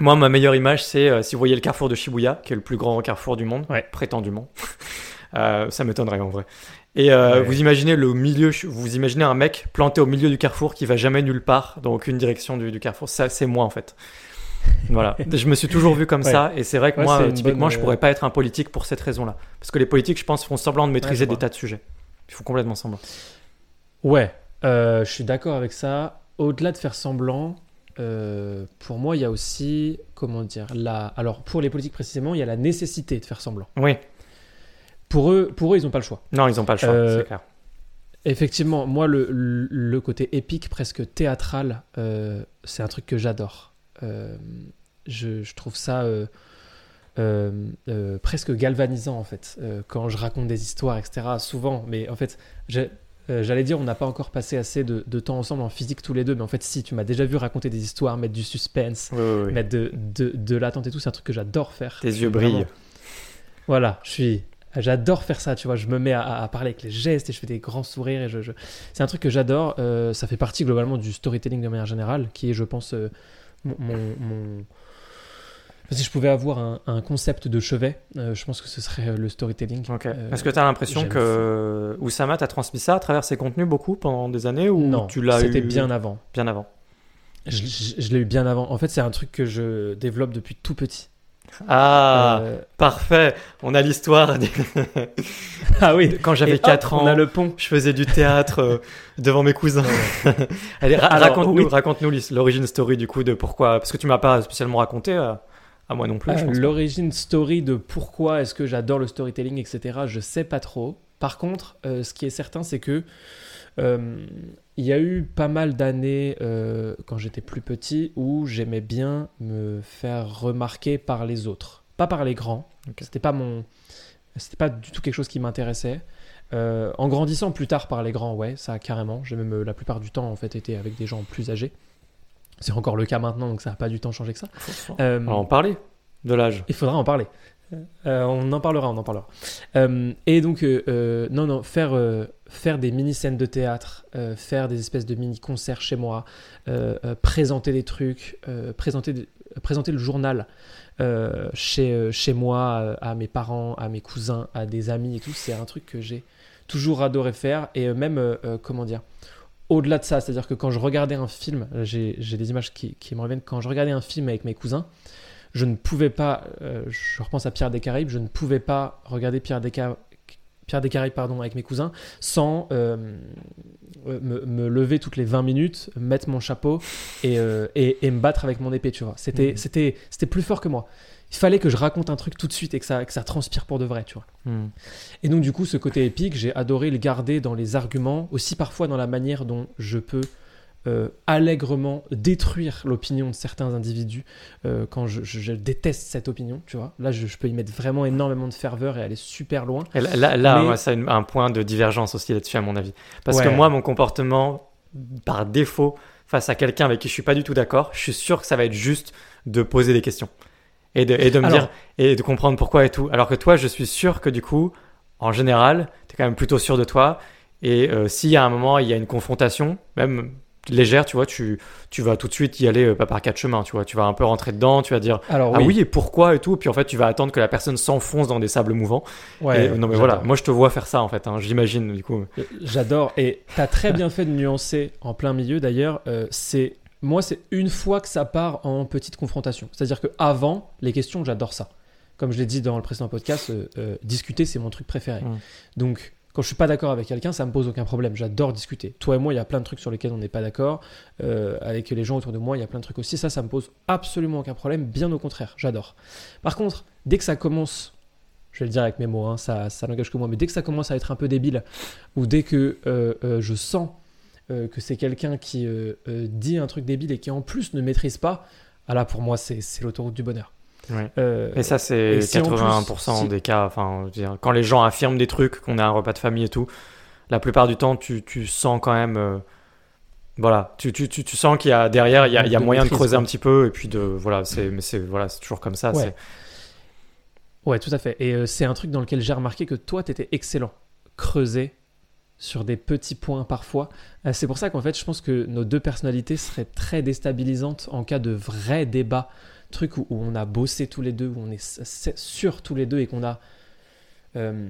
Moi, ma meilleure image, c'est euh, si vous voyez le carrefour de Shibuya, qui est le plus grand carrefour du monde, Ouais. prétendument. Ça m'étonnerait en vrai. Et euh, Ouais. vous imaginez le milieu, vous imaginez un mec planté au milieu du carrefour qui va jamais nulle part, dans aucune direction du, du carrefour. Ça, c'est moi en fait. Voilà. Je me suis toujours vu comme Ouais. ça, et c'est vrai que Ouais, moi, euh, typiquement, bonne, je euh, pourrais pas être un politique pour cette raison-là. Parce que les politiques, je pense, font semblant de maîtriser des tas de sujets. Ils font complètement semblant. Ouais, euh, je suis d'accord avec ça. Au-delà de faire semblant, euh, pour moi, il y a aussi, comment dire, la... alors pour les politiques précisément, il y a la nécessité de faire semblant. Oui. Pour eux, pour eux ils n'ont pas le choix. Non, ils ont pas le choix, Euh, c'est clair. Effectivement, moi, le, côté épique, presque théâtral, euh, c'est un truc que j'adore. Euh, je, je trouve ça euh, euh, presque galvanisant, en fait, quand je raconte des histoires, etc. Souvent, mais en fait, j'ai- euh, j'allais dire, on n'a pas encore passé assez de, de temps ensemble en physique tous les deux, mais en fait, si, tu m'as déjà vu raconter des histoires, mettre du suspense, Oui, oui, oui. mettre de, de, de l'attente et tout, c'est un truc que j'adore faire. Tes yeux vraiment- brillent. voilà, je suis. J'adore faire ça, tu vois. Je me mets à, à parler avec les gestes et je fais des grands sourires. Et je, je- C'est un truc que j'adore. euh, ça fait partie globalement du storytelling de manière générale, qui est, je pense, euh, mon, mon- mon- Si je pouvais avoir un, un concept de chevet, euh, je pense que ce serait euh, le storytelling. Ok. Euh, Est-ce que tu as l'impression que Oussama t'a transmis ça à travers ses contenus beaucoup pendant des années ou non, tu l'as eu c'était bien avant. bien avant Je, je- je l'ai eu bien avant. En fait, c'est un truc que je développe depuis tout petit. Ah, Euh, parfait. On a l'histoire. des- ah oui. Quand j'avais hop, 4 ans, On a le pont. je faisais du théâtre euh, devant mes cousins. Allez, ra- raconte-nous, oui. l'his- l'origine story du coup de pourquoi. Parce que tu m'as pas spécialement raconté euh, à moi non plus. L'origine story de pourquoi est-ce que j'adore le storytelling, etc., je sais pas trop. Par contre, euh, ce qui est certain, c'est que euh, il y a eu pas mal d'années euh, quand j'étais plus petit où j'aimais bien me faire remarquer par les autres, pas par les grands. Ok. C'était pas mon, c'était pas du tout quelque chose qui m'intéressait. Euh, en grandissant plus tard par les grands, ouais, ça carrément. J'ai même euh, la plupart du temps en fait été avec des gens plus âgés. C'est encore le cas maintenant, donc ça n'a pas du temps changé que ça. Euh, On va en parler de l'âge. il faudra en parler. Euh, on en parlera, on en parlera. Euh, et donc, euh, non, non, faire, faire des mini-scènes de théâtre, faire des espèces de mini-concerts chez moi, présenter des trucs, présenter, présenter le journal chez, chez moi, à mes parents, à mes cousins, à des amis et tout, c'est un truc que j'ai toujours adoré faire. Et même, comment dire, au-delà de ça, c'est-à-dire que quand je regardais un film, j'ai j'ai des images qui, qui me reviennent, quand je regardais un film avec mes cousins, je ne pouvais pas, euh, je repense à Pierre des Caraïbes, je ne pouvais pas regarder Pierre des, Pierre des Caraïbes pardon, avec mes cousins sans euh, me, me lever toutes les 20 minutes, mettre mon chapeau et, euh, et, et me battre avec mon épée, tu vois. C'était Mhm. c'était c'était plus fort que moi. Il fallait que je raconte un truc tout de suite et que ça, que ça transpire pour de vrai, tu vois. Hmm. Et donc du coup, ce côté épique, j'ai adoré le garder dans les arguments, aussi parfois dans la manière dont je peux euh, allègrement détruire l'opinion de certains individus euh, quand je, je- je déteste cette opinion, tu vois. Là, je, je peux y mettre vraiment énormément de ferveur et aller super loin. Et là, là, Mais- c'est une- un point de divergence aussi là-dessus, à mon avis. Parce que moi, mon comportement, par défaut, face à quelqu'un avec qui je suis pas du tout d'accord, je suis sûr que ça va être juste de poser des questions. Et de, et de me Alors- dire, et de comprendre pourquoi et tout. Alors que toi, je suis sûr que du coup, en général, tu es quand même plutôt sûr de toi. Et euh, s'il y a un moment, il y a une confrontation, même légère, tu vois, tu, tu vas tout de suite y aller euh, pas par quatre chemins, tu vois. Tu vas un peu rentrer dedans, tu vas dire, Alors ah oui, et pourquoi et tout. Puis en fait, tu vas attendre que la personne s'enfonce dans des sables mouvants. ouais, Et- non mais voilà, moi je te vois faire ça en fait, hein, j'imagine du coup. Euh, J'adore. Et t'as très bien fait de nuancer en plein milieu. D'ailleurs, euh, c'est moi, c'est une fois que ça part en petite confrontation. C'est-à-dire que avant les questions, j'adore ça. Comme je l'ai dit dans le précédent podcast, euh, euh, discuter, c'est mon truc préféré. Mm. Donc, quand je suis pas d'accord avec quelqu'un, ça me pose aucun problème. J'adore discuter. Toi et moi, il y a plein de trucs sur lesquels on n'est pas d'accord. Euh, avec les gens autour de moi, il y a plein de trucs aussi. Ça, ça me pose absolument aucun problème. Bien au contraire, j'adore. Par contre, dès que ça commence, je vais le dire avec mes mots, hein, ça, n'engage que moi, mais dès que ça commence à être un peu débile, ou dès que euh, euh, je sens que c'est quelqu'un qui dit un truc débile et qui en plus ne maîtrise pas, ah là pour moi c'est l'autoroute du bonheur. Ouais. Euh, Et ça c'est et si en 80% plus, si- des cas, enfin je veux dire, quand les gens affirment des trucs, qu'on a un repas de famille et tout, la plupart du temps tu, tu sens quand même... euh, voilà, tu, tu, tu, tu sens qu'il y a derrière, il y a, il y a De moyen de creuser un petit peu et puis de... Voilà, c'est mais c'est voilà, c'est toujours comme ça. Ouais. tout à fait. Et euh, c'est un truc dans lequel j'ai remarqué que toi, tu étais excellent. Creuser sur des petits points parfois. Euh, c'est pour ça qu'en fait, je pense que nos deux personnalités seraient très déstabilisantes en cas de vrai débat. Truc où, où on a bossé tous les deux, où on est sûr tous les deux et qu'on a euh,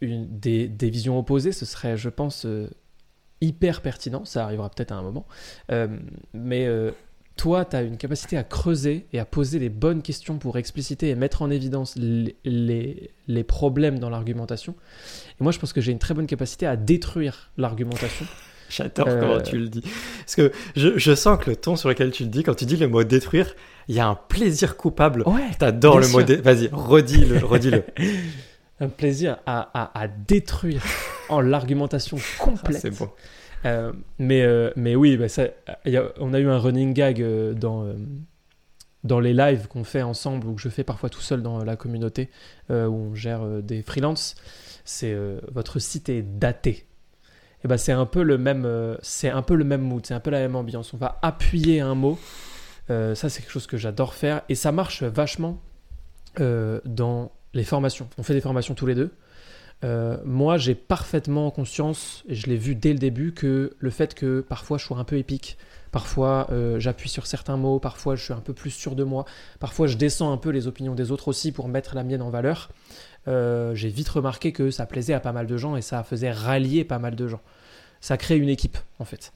une, des, des visions opposées. Ce serait, je pense, euh, hyper pertinent. Ça arrivera peut-être à un moment. Euh, mais toi, tu as une capacité à creuser et à poser les bonnes questions pour expliciter et mettre en évidence les, les, les problèmes dans l'argumentation. Et moi, je pense que j'ai une très bonne capacité à détruire l'argumentation. J'adore comment tu le dis. Parce que je, je sens que le ton sur lequel tu le dis, quand tu dis le mot détruire, il y a un plaisir coupable. Ouais, T'adores le mot dé... Vas-y, redis-le, redis-le. un plaisir à, à, à détruire en l'argumentation Ah, complète. c'est bon. Euh, mais, euh, mais oui, bah, ça, il y a- on a eu un running gag euh, dans, dans les lives qu'on fait ensemble ou que je fais parfois tout seul dans la communauté où on gère des freelances. C'est votre site est daté. Et ben c'est un peu le même, c'est un peu le même mood, c'est un peu la même ambiance. On va appuyer un mot. Euh, ça c'est quelque chose que j'adore faire et ça marche vachement euh, dans les formations. On fait des formations tous les deux. Euh, moi, j'ai parfaitement conscience, et je l'ai vu dès le début, que le fait que parfois je sois un peu épique, parfois j'appuie sur certains mots, parfois je suis un peu plus sûr de moi, parfois je descends un peu les opinions des autres aussi pour mettre la mienne en valeur, j'ai vite remarqué que ça plaisait à pas mal de gens et ça faisait rallier pas mal de gens. Ça crée une équipe, en fait.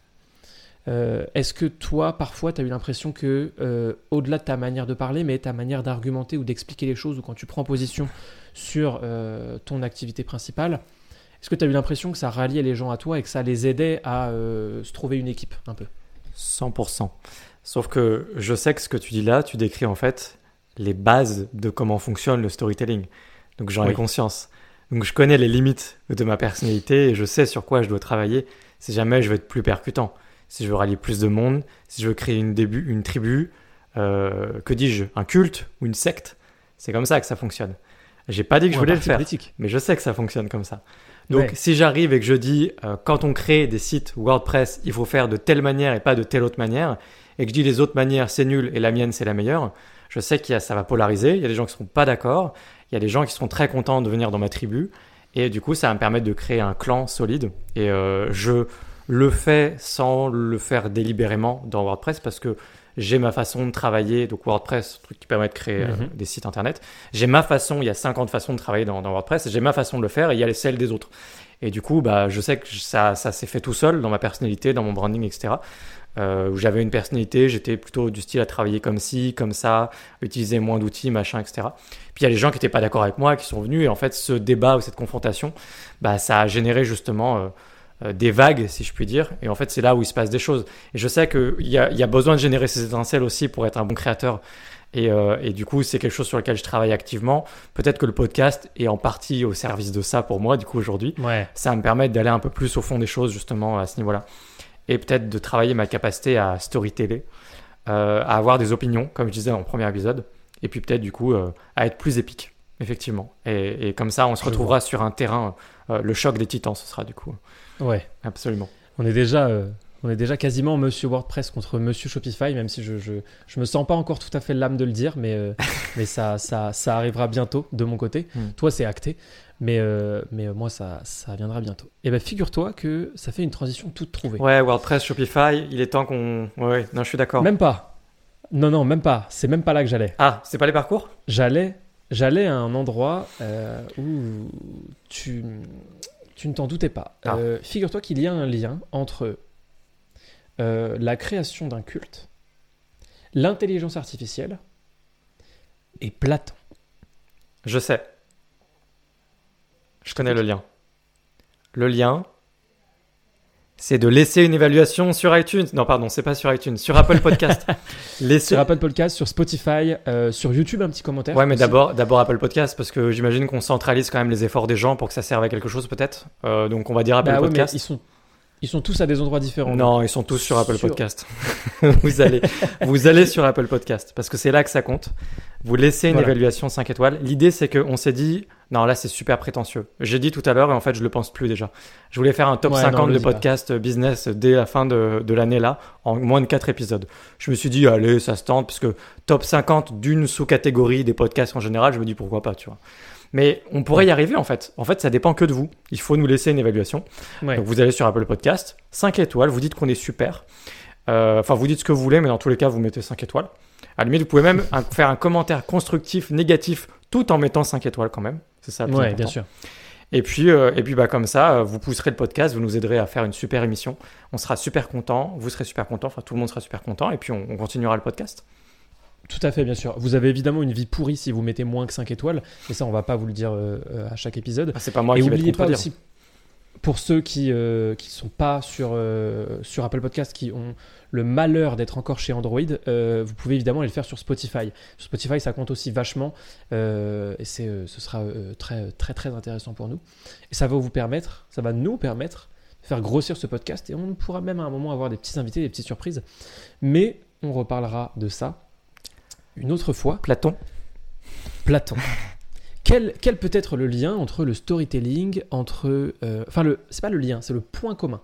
Euh, Est-ce que toi, parfois, tu as eu l'impression que, euh, au-delà de ta manière de parler, mais ta manière d'argumenter ou d'expliquer les choses, ou quand tu prends position sur euh, ton activité principale, est-ce que tu as eu l'impression que ça ralliait les gens à toi et que ça les aidait à se trouver une équipe un peu? 100%. Sauf que je sais que ce que tu dis là, tu décris en fait les bases de comment fonctionne le storytelling. Donc j'en ai Oui. conscience. Donc je connais les limites de ma personnalité et je sais sur quoi je dois travailler si jamais je veux être plus percutant. Si je veux rallier plus de monde, si je veux créer une, début, une tribu, euh, que dis-je, un culte ou une secte. C'est comme ça que ça fonctionne. J'ai pas dit que je Ou voulais le faire, politique mais je sais que ça fonctionne comme ça. Donc Ouais. si j'arrive et que je dis euh, quand on crée des sites WordPress, il faut faire de telle manière et pas de telle autre manière, et que je dis les autres manières c'est nul et la mienne c'est la meilleure, je sais a, ça va polariser. Il y a des gens qui seront pas d'accord, il y a des gens qui seront très contents de venir dans ma tribu, et du coup ça va me permettre de créer un clan solide. Et euh, je le fais sans le faire délibérément dans WordPress parce que j'ai ma façon de travailler, donc WordPress, truc qui permet de créer euh, Mhm. des sites internet. J'ai ma façon, il y a 50 façons de travailler dans, dans WordPress, j'ai ma façon de le faire et il y a les celles des autres. Et du coup, bah, je sais que ça, ça s'est fait tout seul dans ma personnalité, dans mon branding, etc. Euh, où j'avais une personnalité, j'étais plutôt du style à travailler comme ci, comme ça, utiliser moins d'outils, machin, etc. Puis il y a les gens qui n'étaient pas d'accord avec moi, qui sont venus, et en fait, ce débat ou cette confrontation, bah, ça a généré justement euh, des vagues, si je puis dire. Et en fait, c'est là où il se passe des choses. Et je sais qu'il y a, il y a besoin de générer ces étincelles aussi pour être un bon créateur. Et, euh, et du coup, c'est quelque chose sur lequel je travaille activement. Peut-être que le podcast est en partie au service de ça pour moi, du coup, aujourd'hui. Ouais. Ça va me permettre d'aller un peu plus au fond des choses, justement, à ce niveau-là. Et peut-être de travailler ma capacité à storyteller, euh, à avoir des opinions, comme je disais dans le premier épisode. Et puis peut-être, du coup, euh, à être plus épique, effectivement. Et, et comme ça, on se retrouvera sur un terrain, euh, le choc des titans, ce sera du coup. Ouais. Absolument. On est déjà, euh, on est déjà quasiment Monsieur WordPress contre Monsieur Shopify, même si je, je, je me sens pas encore tout à fait l'âme de le dire, mais, euh, mais ça, ça, ça arrivera bientôt de mon côté. Hmm. Toi, c'est acté, mais, euh, mais moi, ça, ça viendra bientôt. Et ben, figure-toi que ça fait une transition toute trouvée. Ouais, WordPress, Shopify, il est temps qu'on. Ouais, ouais, non, je suis d'accord. Même pas. Non, non, même pas. C'est même pas là que j'allais. Ah, c'est pas les parcours? J'allais, j'allais à un endroit euh, où tu, tu ne t'en doutais pas. Ah. Euh, Figure-toi qu'il y a un lien entre euh, la création d'un culte, l'intelligence artificielle et Platon. Je sais. Je connais le lien. Le lien, c'est de laisser une évaluation sur iTunes. Non, pardon, c'est pas sur iTunes, sur Apple Podcast. laisser. Sur Apple Podcast, sur Spotify, euh, sur YouTube, un petit commentaire. Ouais, mais d'abord, d'abord Apple Podcast parce que j'imagine qu'on centralise quand même les efforts des gens pour que ça serve à quelque chose peut-être. Euh, donc on va dire Apple Bah ouais, mais Podcast. ils sont, ils sont tous à des endroits différents. Non, ils sont tous sur Apple Sur- Podcast. vous allez, vous allez sur Apple Podcast parce que c'est là que ça compte. Vous laissez une Voilà. évaluation 5 étoiles. L'idée, c'est qu'on s'est dit, non, là, c'est super prétentieux. J'ai dit tout à l'heure et en fait, je le pense plus déjà. Je voulais faire un top Ouais, 50 non, le de pas. podcast business dès la fin de, de l'année là, en moins de 4 épisodes. Je me suis dit, allez, ça se tente parce que top 50 d'une sous-catégorie des podcasts en général, je me dis pourquoi pas, tu vois. Mais on pourrait y arriver en fait. En fait, ça dépend que de vous. Il faut nous laisser une évaluation. Ouais. Donc vous allez sur Apple Podcast, 5 étoiles, vous dites qu'on est super. Euh, Enfin, vous dites ce que vous voulez, mais dans tous les cas, vous mettez 5 étoiles. À la limite, vous pouvez même un- faire un commentaire constructif, négatif, tout en mettant 5 étoiles quand même. C'est ça le plus Ouais, important. bien sûr. Et puis, euh, et puis bah, comme ça, euh, vous pousserez le podcast, vous nous aiderez à faire une super émission. On sera super content, vous serez super content, enfin tout le monde sera super content, et puis on, on continuera le podcast. Tout à fait, bien sûr. Vous avez évidemment une vie pourrie si vous mettez moins que 5 étoiles, et ça, on va pas vous le dire euh, à chaque épisode. Ah, c'est pas moi et qui vais te n'oubliez pas contredire. aussi, pour ceux qui ne sont pas sur, euh, sur Apple Podcast, qui ont le malheur d'être encore chez Android, euh, vous pouvez évidemment aller le faire sur Spotify. Sur Spotify, ça compte aussi vachement, euh, et c'est, euh, ce sera euh, très, très, très intéressant pour nous. Et ça va vous permettre, ça va nous permettre de faire grossir ce podcast, et on pourra même à un moment avoir des petits invités, des petites surprises. Mais on reparlera de ça une autre fois. Platon, Platon. Quel, peut être le lien entre le storytelling, entre... euh, enfin, le, c'est pas le lien, c'est le point commun.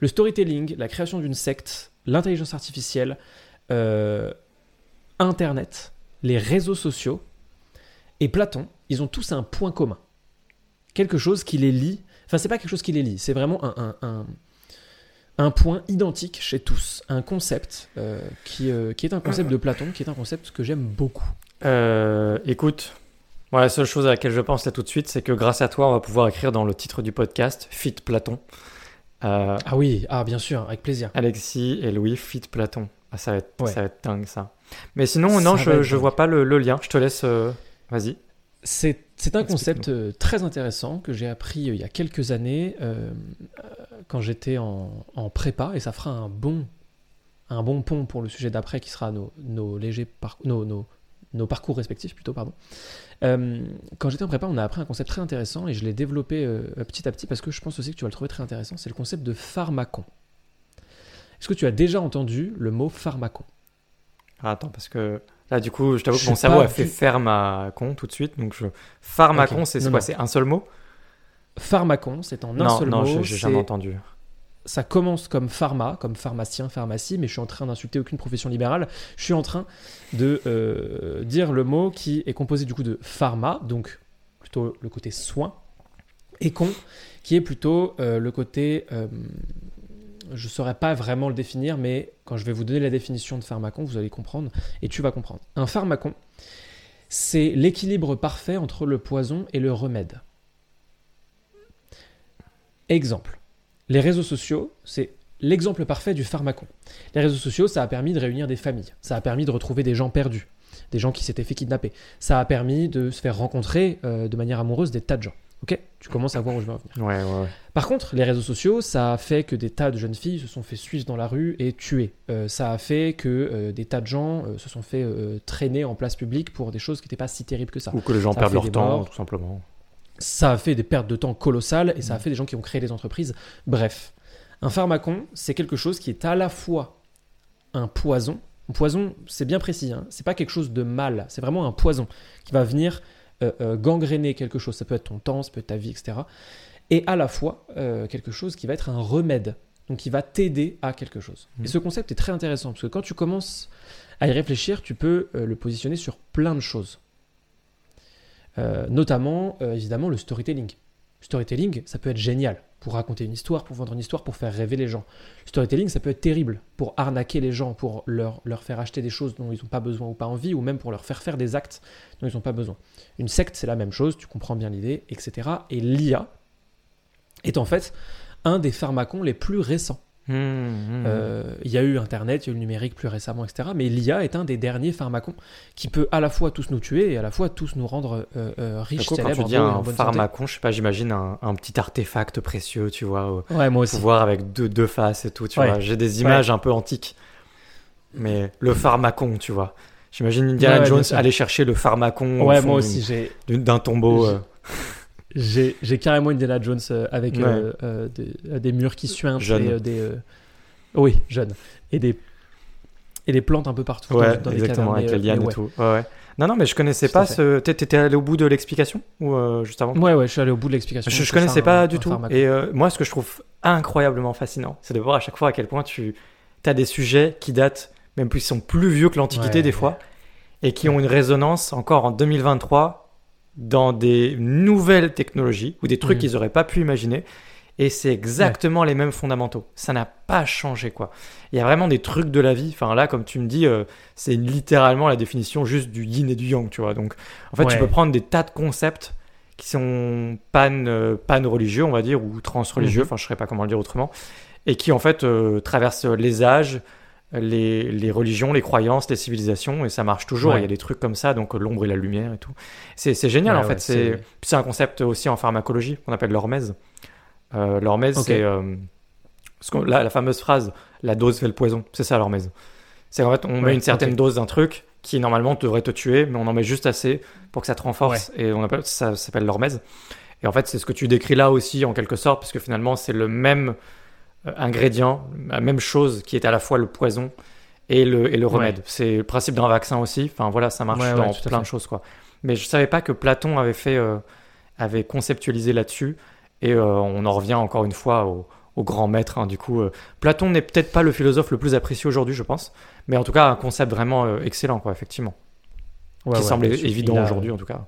Le storytelling, la création d'une secte, l'intelligence artificielle, euh, Internet, les réseaux sociaux et Platon, ils ont tous un point commun. quelque chose qui les lie. Enfin, c'est pas quelque chose qui les lie, c'est vraiment un, un, un, point identique chez tous, un concept euh, qui, qui est un concept de Platon, qui est un concept que j'aime beaucoup. Écoute, la seule chose à laquelle je pense là tout de suite, c'est que grâce à toi, on va pouvoir écrire dans le titre du podcast Fit Platon. Euh, Ah oui, ah bien sûr, avec plaisir. Alexis et Louis Fit Platon. Ah, ça, va être, Ouais. ça va être dingue ça. Mais sinon, non, Ça je, je vois pas le, le lien. Je te laisse. euh, Vas-y. C'est un concept euh, très intéressant que j'ai appris il y a quelques années euh, quand j'étais en, en prépa et ça fera un bon, un bon pont pour le sujet d'après qui sera nos, nos légers par- nos, nos, nos parcours respectifs plutôt pardon. Euh, quand j'étais en prépa, on a appris un concept très intéressant et je l'ai développé euh, petit à petit parce que je pense aussi que tu vas le trouver très intéressant. C'est le concept de pharmacon. Est-ce que tu as déjà entendu le mot pharmacon? Ah, attends, parce que là, du coup, je t'avoue que mon cerveau a fait du- ferme à con tout de suite. Donc, je... pharmacon, c'est Non, quoi non? C'est un seul mot? Pharmacon, c'est en un Non, seul non, mot. j'ai j'ai jamais entendu. Ça commence comme pharma, comme pharmacien, pharmacie, mais je suis en train d'insulter aucune profession libérale. Je suis en train de euh, dire le mot qui est composé du coup de pharma, donc plutôt le côté soin, et con, qui est plutôt euh, le côté. euh, je ne saurais pas vraiment le définir, mais quand je vais vous donner la définition de pharmacon, vous allez comprendre, et tu vas comprendre. Un pharmacon, c'est l'équilibre parfait entre le poison et le remède. Exemple. Les réseaux sociaux, c'est l'exemple parfait du pharmacon. Les réseaux sociaux, ça a permis de réunir des familles, ça a permis de retrouver des gens perdus, des gens qui s'étaient fait kidnapper, ça a permis de se faire rencontrer euh, de manière amoureuse des tas de gens. Ok? Tu commences à voir où je veux en venir. Ouais, ouais, ouais. Par contre, les réseaux sociaux, ça a fait que des tas de jeunes filles se sont fait suivre dans la rue et tuer. Euh, ça a fait que euh, des tas de gens se sont fait traîner en place publique pour des choses qui n'étaient pas si terribles que ça. Ou que les gens Ça perdent leur temps, morts. tout simplement. Ça a fait des pertes de temps colossales et ça a fait des gens qui ont créé des entreprises. Bref, un pharmacon, c'est quelque chose qui est à la fois un poison. Un poison, c'est bien précis, hein, c'est pas quelque chose de mal, c'est vraiment un poison qui va venir euh, euh, gangréner quelque chose. Ça peut être ton temps, ça peut être ta vie, etc. Et à la fois euh, quelque chose qui va être un remède, donc qui va t'aider à quelque chose. Mhm. Et ce concept est très intéressant parce que quand tu commences à y réfléchir, tu peux le positionner sur plein de choses. Euh, notamment, euh, évidemment, le storytelling. Storytelling, ça peut être génial pour raconter une histoire, pour vendre une histoire, pour faire rêver les gens. Storytelling, ça peut être terrible pour arnaquer les gens, pour leur, leur faire acheter des choses dont ils n'ont pas besoin ou pas envie, ou même pour leur faire faire des actes dont ils n'ont pas besoin. Une secte, c'est la même chose, tu comprends bien l'idée, etc. Et l'IA est en fait un des pharmacons les plus récents. Mmh, mmh. Euh, il y a eu Internet, il y a eu le numérique plus récemment, etc. Mais l'IA est un des derniers pharmacons qui peut à la fois tous nous tuer et à la fois tous nous rendre euh, euh, riches, coup, quand célèbres, tu dis en un pharmacon, je sais pas, j'imagine un, un petit artefact précieux, tu vois, au Ouais, moi aussi. pouvoir avec deux, deux faces et tout, tu Ouais. vois. J'ai des images un peu antiques. Mais le pharmacon, tu vois. J'imagine Indiana Jones aller chercher le pharmacon Ouais, moi aussi, d'un tombeau. J'ai- carrément Indiana Jones euh, avec Ouais. euh, euh, des, des murs qui suintent et des oui jeune et des et des plantes un peu partout Ouais, dans, dans les exactement, cavernes, avec les lianes et ouais. tout. Ouais, ouais. Non, non, mais je connaissais pas ce. T'é- T'étais allé au bout de l'explication ou euh, juste avant? Ouais, ouais, je suis allé au bout de l'explication. Je, je connaissais ça, pas un- du un tout. Et euh, moi, ce que je trouve incroyablement fascinant, c'est de voir à chaque fois à quel point tu as des sujets qui datent, même plus, qui sont plus vieux que l'Antiquité des fois, et qui ont une résonance encore en 2023 dans des nouvelles technologies ou des trucs Mhm. qu'ils auraient pas pu imaginer. Et c'est exactement les mêmes fondamentaux. Ça n'a pas changé, quoi. Il y a vraiment des trucs de la vie. Enfin, là, comme tu me dis, euh, c'est littéralement la définition juste du yin et du yang, tu vois. Donc, en fait, tu peux prendre des tas de concepts qui sont pan, euh, pan religieux, on va dire, ou trans-religieux, Mhm. enfin, je ne saurais pas comment le dire autrement, et qui, en fait, euh, traversent les âges, les, les religions, les croyances, les civilisations, et ça marche toujours. Ouais. Il y a des trucs comme ça, donc euh, l'ombre et la lumière et tout. C'est génial, Ouais, en fait. C'est un concept aussi en pharmacologie qu'on appelle l'hormèse. Euh, l'hormèse, c'est euh, ce la, la fameuse phrase la dose fait le poison. C'est ça l'hormèse. C'est en fait, on met une certaine dose d'un truc qui normalement devrait te tuer, mais on en met juste assez pour que ça te renforce. Et on appelle, ça, ça s'appelle l'hormèse. Et en fait, c'est ce que tu décris là aussi en quelque sorte, parce que finalement, c'est le même ingrédient, la même chose qui est à la fois le poison et le, et le remède. C'est le principe d'un vaccin aussi. Enfin voilà, ça marche Ouais, dans plein de choses quoi. Mais je savais pas que Platon avait fait, euh, avait conceptualisé là-dessus. Et euh, on en revient encore une fois au, au grand maître. hein. Du coup, euh, Platon n'est peut-être pas le philosophe le plus apprécié aujourd'hui, je pense, mais en tout cas un concept vraiment euh, excellent, quoi, effectivement, Ouais, qui semble évident a- aujourd'hui, en tout cas.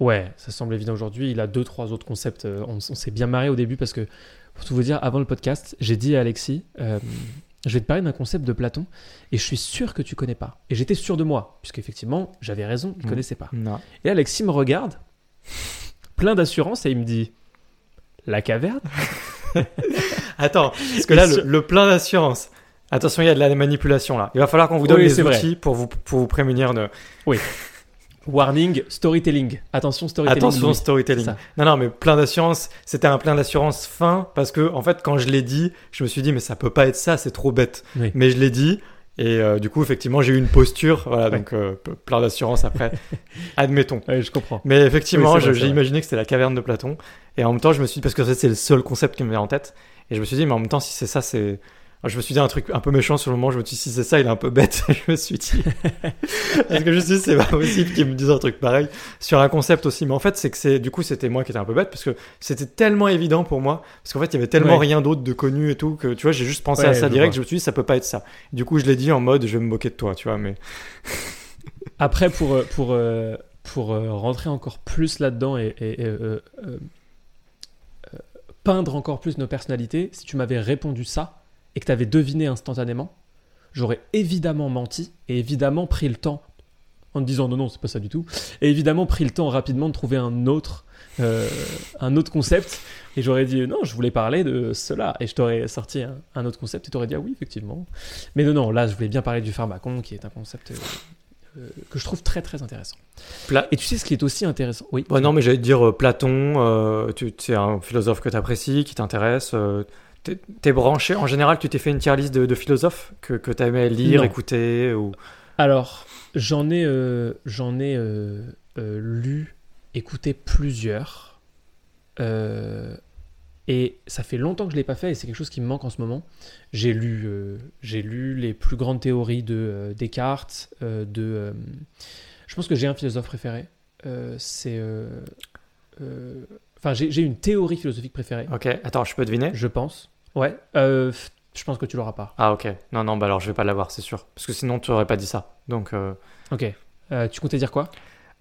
Ouais, ça semble évident aujourd'hui. Il a deux, trois autres concepts. Euh, on, on s'est bien marré au début parce que, pour tout vous dire, avant le podcast, j'ai dit à Alexis, euh, je vais te parler d'un concept de Platon et je suis sûr que tu connais pas. Et j'étais sûr de moi, puisqu'effectivement, j'avais raison, je ne Mm. connaissais pas. Non. Et Alexis me regarde, plein d'assurance, et il me dit La caverne? Attends, parce que là, le, plein d'assurance. Attention, il y a de la manipulation là. Il va falloir qu'on vous donne Oui, vrai. outils pour vous, pour vous prémunir de. Warning, storytelling. Attention, storytelling. Attention, storytelling. Ça. Non, non, mais plein d'assurance. C'était un plein d'assurance fin parce que, en fait, quand je l'ai dit, je me suis dit, mais ça peut pas être ça, c'est trop bête. Oui. Mais je l'ai dit. Et euh, du coup, effectivement, j'ai eu une posture. Voilà, Ouais. donc euh, plein d'assurance après. Admettons. Ouais, je comprends. Mais effectivement, Oui, j'ai imaginé que c'était la caverne de Platon. Et en même temps, je me suis dit, parce que ça, c'est le seul concept qui me vient en tête. Et je me suis dit, mais en même temps, si c'est ça, c'est. Je me suis dit un truc un peu méchant sur le moment. Je me suis dit, si c'est ça, il est un peu bête. je me suis dit. parce que je me suis dit, c'est pas possible qu'il me dise un truc pareil sur un concept aussi. Mais en fait, c'est que c'est. Du coup, c'était moi qui étais un peu bête parce que c'était tellement évident pour moi. Parce qu'en fait, il y avait tellement Ouais. rien d'autre de connu et tout que, tu vois, j'ai juste pensé Ouais, à ça je direct. vois. Je me suis dit, ça peut pas être ça. Du coup, je l'ai dit en mode, je vais me moquer de toi, tu vois. Mais. Après, pour, euh, pour, euh, pour euh, rentrer encore plus là-dedans et, et, et, euh, euh, euh, peindre encore plus nos personnalités, si tu m'avais répondu ça et que tu avais deviné instantanément, j'aurais évidemment menti et évidemment pris le temps en te disant non, non, c'est pas ça du tout, et évidemment pris le temps rapidement de trouver un autre, euh, un autre concept. Et j'aurais dit non, je voulais parler de cela. Et je t'aurais sorti un, un autre concept et tu aurais dit ah oui, effectivement. Mais non, non, là, je voulais bien parler du pharmacon qui est un concept euh, euh, que je trouve très très intéressant. Pla- Et tu sais ce qui est aussi intéressant? Oui. Ouais, non, mais j'allais te dire euh, Platon, tu c'est un philosophe que tu apprécies, qui t'intéresse. T'es- branché, en général, tu t'es fait une tier list de, de philosophes que, que tu aimé lire, Non. écouter ou... Alors, j'en ai, euh, j'en ai euh, euh, lu, écouté plusieurs. Et ça fait longtemps que je ne l'ai pas fait et c'est quelque chose qui me manque en ce moment. J'ai lu, j'ai lu les plus grandes théories de Descartes, de... je pense que j'ai un philosophe préféré. C'est... Enfin, j'ai j'ai une théorie philosophique préférée, Ok, attends, je peux deviner? Je pense. Ouais. Euh, je pense que tu l'auras pas. Ah, ok. Non, non, bah alors je vais pas l'avoir, c'est sûr. Parce que sinon, tu aurais pas dit ça. Donc... Euh... Ok. Euh, tu comptais dire quoi?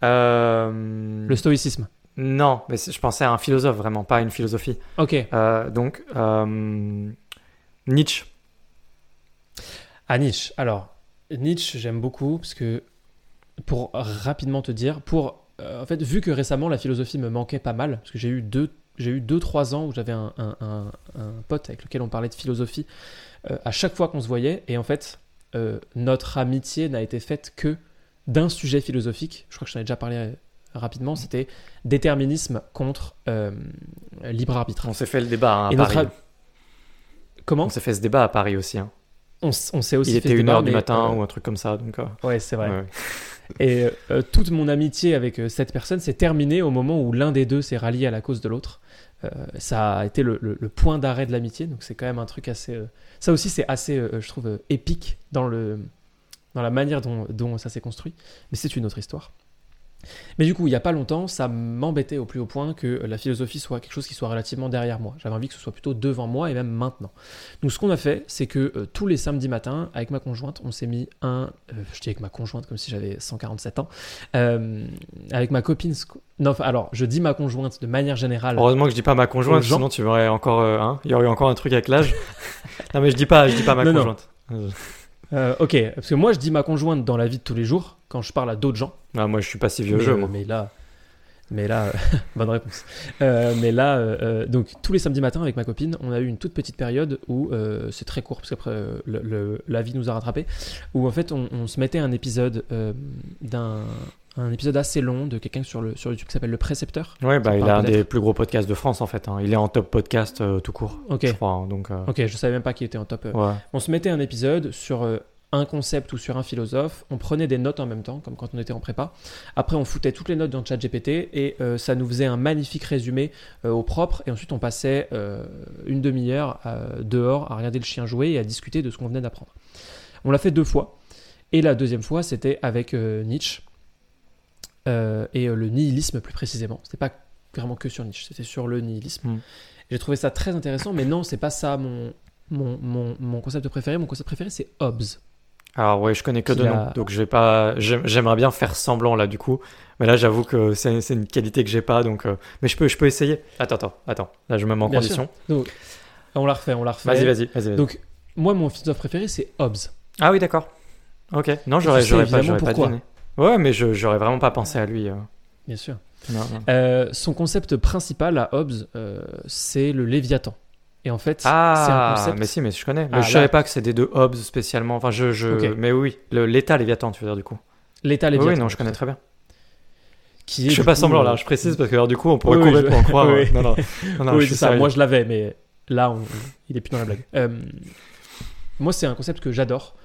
Le stoïcisme. Non, mais je pensais à un philosophe, vraiment, pas à une philosophie. Ok. Donc, Nietzsche. À Nietzsche. Alors, Nietzsche, j'aime beaucoup parce que, pour rapidement te dire, pour. en fait, vu que récemment la philosophie me manquait pas mal, parce que j'ai eu deux, j'ai eu deux, trois ans où j'avais un, un- un- un pote avec lequel on parlait de philosophie euh, à chaque fois qu'on se voyait, et en fait, euh, notre amitié n'a été faite que d'un sujet philosophique. Je crois que je t'en ai déjà parlé euh, rapidement. C'était déterminisme contre euh, libre arbitre. On s'est fait le débat hein, à Et notre Paris. a- Comment? On s'est fait ce débat à Paris aussi. hein. on, s'est aussi Il fait était ce une débat, heure du mais, matin ou un truc comme ça. Donc, Ouais, c'est vrai. ouais. Et toute mon amitié avec cette personne s'est terminée au moment où l'un des deux s'est rallié à la cause de l'autre. Euh, ça a été le, point d'arrêt de l'amitié, donc c'est quand même un truc assez. euh, ça aussi, c'est assez, euh, je trouve, épique dans, le, dans la manière dont ça s'est construit. Mais c'est une autre histoire. Mais du coup, il n'y a pas longtemps, ça m'embêtait au plus haut point que la philosophie soit quelque chose qui soit relativement derrière moi. J'avais envie que ce soit plutôt devant moi et même maintenant. Donc ce qu'on a fait, c'est que euh, tous les samedis matins, avec ma conjointe, on s'est mis un... euh, je dis avec ma conjointe comme si j'avais 147 ans. euh, avec ma copine... Non, alors, je dis ma conjointe de manière générale. Heureusement que je dis pas ma conjointe, sinon tu aurais encore, hein, il y aurait encore un truc avec l'âge. non mais je dis pas, je dis pas ma Non, conjointe. Euh, ok, parce que moi, je dis ma conjointe dans la vie de tous les jours, quand je parle à d'autres gens. ah, moi je suis pas si vieux mais, jeu. moi. mais là, mais là, bonne réponse. Euh, mais là, euh, euh, donc tous les samedis matins avec ma copine, on a eu une toute petite période où euh, c'est très court parce qu'après euh, le- le- la vie nous a rattrapés, où en fait on, on se mettait un épisode euh, d'un un épisode assez long de quelqu'un sur le sur YouTube qui s'appelle le précepteur. Ouais, bah il a un des plus gros podcasts de France en fait. hein. Il est en top podcast euh, tout court, Ok, je crois. hein. donc euh, ok, je savais même pas qu'il était en top. euh, ouais. On se mettait un épisode sur euh, un concept ou sur un philosophe, on prenait des notes en même temps, comme quand on était en prépa. Après, on foutait toutes les notes dans le chat GPT et euh, ça nous faisait un magnifique résumé euh, au propre. Et ensuite, on passait euh, une demi-heure dehors à regarder le chien jouer et à discuter de ce qu'on venait d'apprendre. On l'a fait deux fois. Et la deuxième fois, c'était avec Nietzsche et le nihilisme plus précisément. C'était pas vraiment que sur Nietzsche, c'était sur le nihilisme. Mm. J'ai trouvé ça très intéressant, mais non, c'est pas ça mon, mon, mon, mon concept préféré. Mon concept préféré, c'est Hobbes. Alors ouais, je connais que deux a- noms, donc je vais pas. j'aime- J'aimerais bien faire semblant là du coup, Mais là, j'avoue que c'est une qualité que j'ai pas, donc. euh, Mais je peux, je peux essayer. Attends, attends, attends. Là, je me mets en Bien condition. Donc, on la refait, on la refait. Vas-y, vas-y, vas-y. Donc, moi, mon philosophe préféré, c'est Hobbes. Ah oui, d'accord. Ok. Non, j'aurais, j'aurais pas, pas. Ouais, mais je, j'aurais vraiment pas pensé à lui. euh. Bien sûr. Non, non. Euh, son concept principal à Hobbes, c'est le Léviathan. Et en fait, c'est un Ah, concept. mais si, mais je connais. Mais Ah, je là- savais pas que c'était de Hobbes spécialement. Enfin, je, je... Mais oui, l'état Léviathan, tu veux dire du coup. L'état Léviathan. oui, non, je connais très bien. Qui est, Je fais pas coup, semblant euh, là, je précise parce que alors, du coup, on pourrait Oui, complètement je- croire. oui, euh, oui. Non, non, non, non, oui, je c'est ça. Moi, je l'avais, mais là, on- il est plus dans la blague. Euh, moi, c'est un concept que j'adore.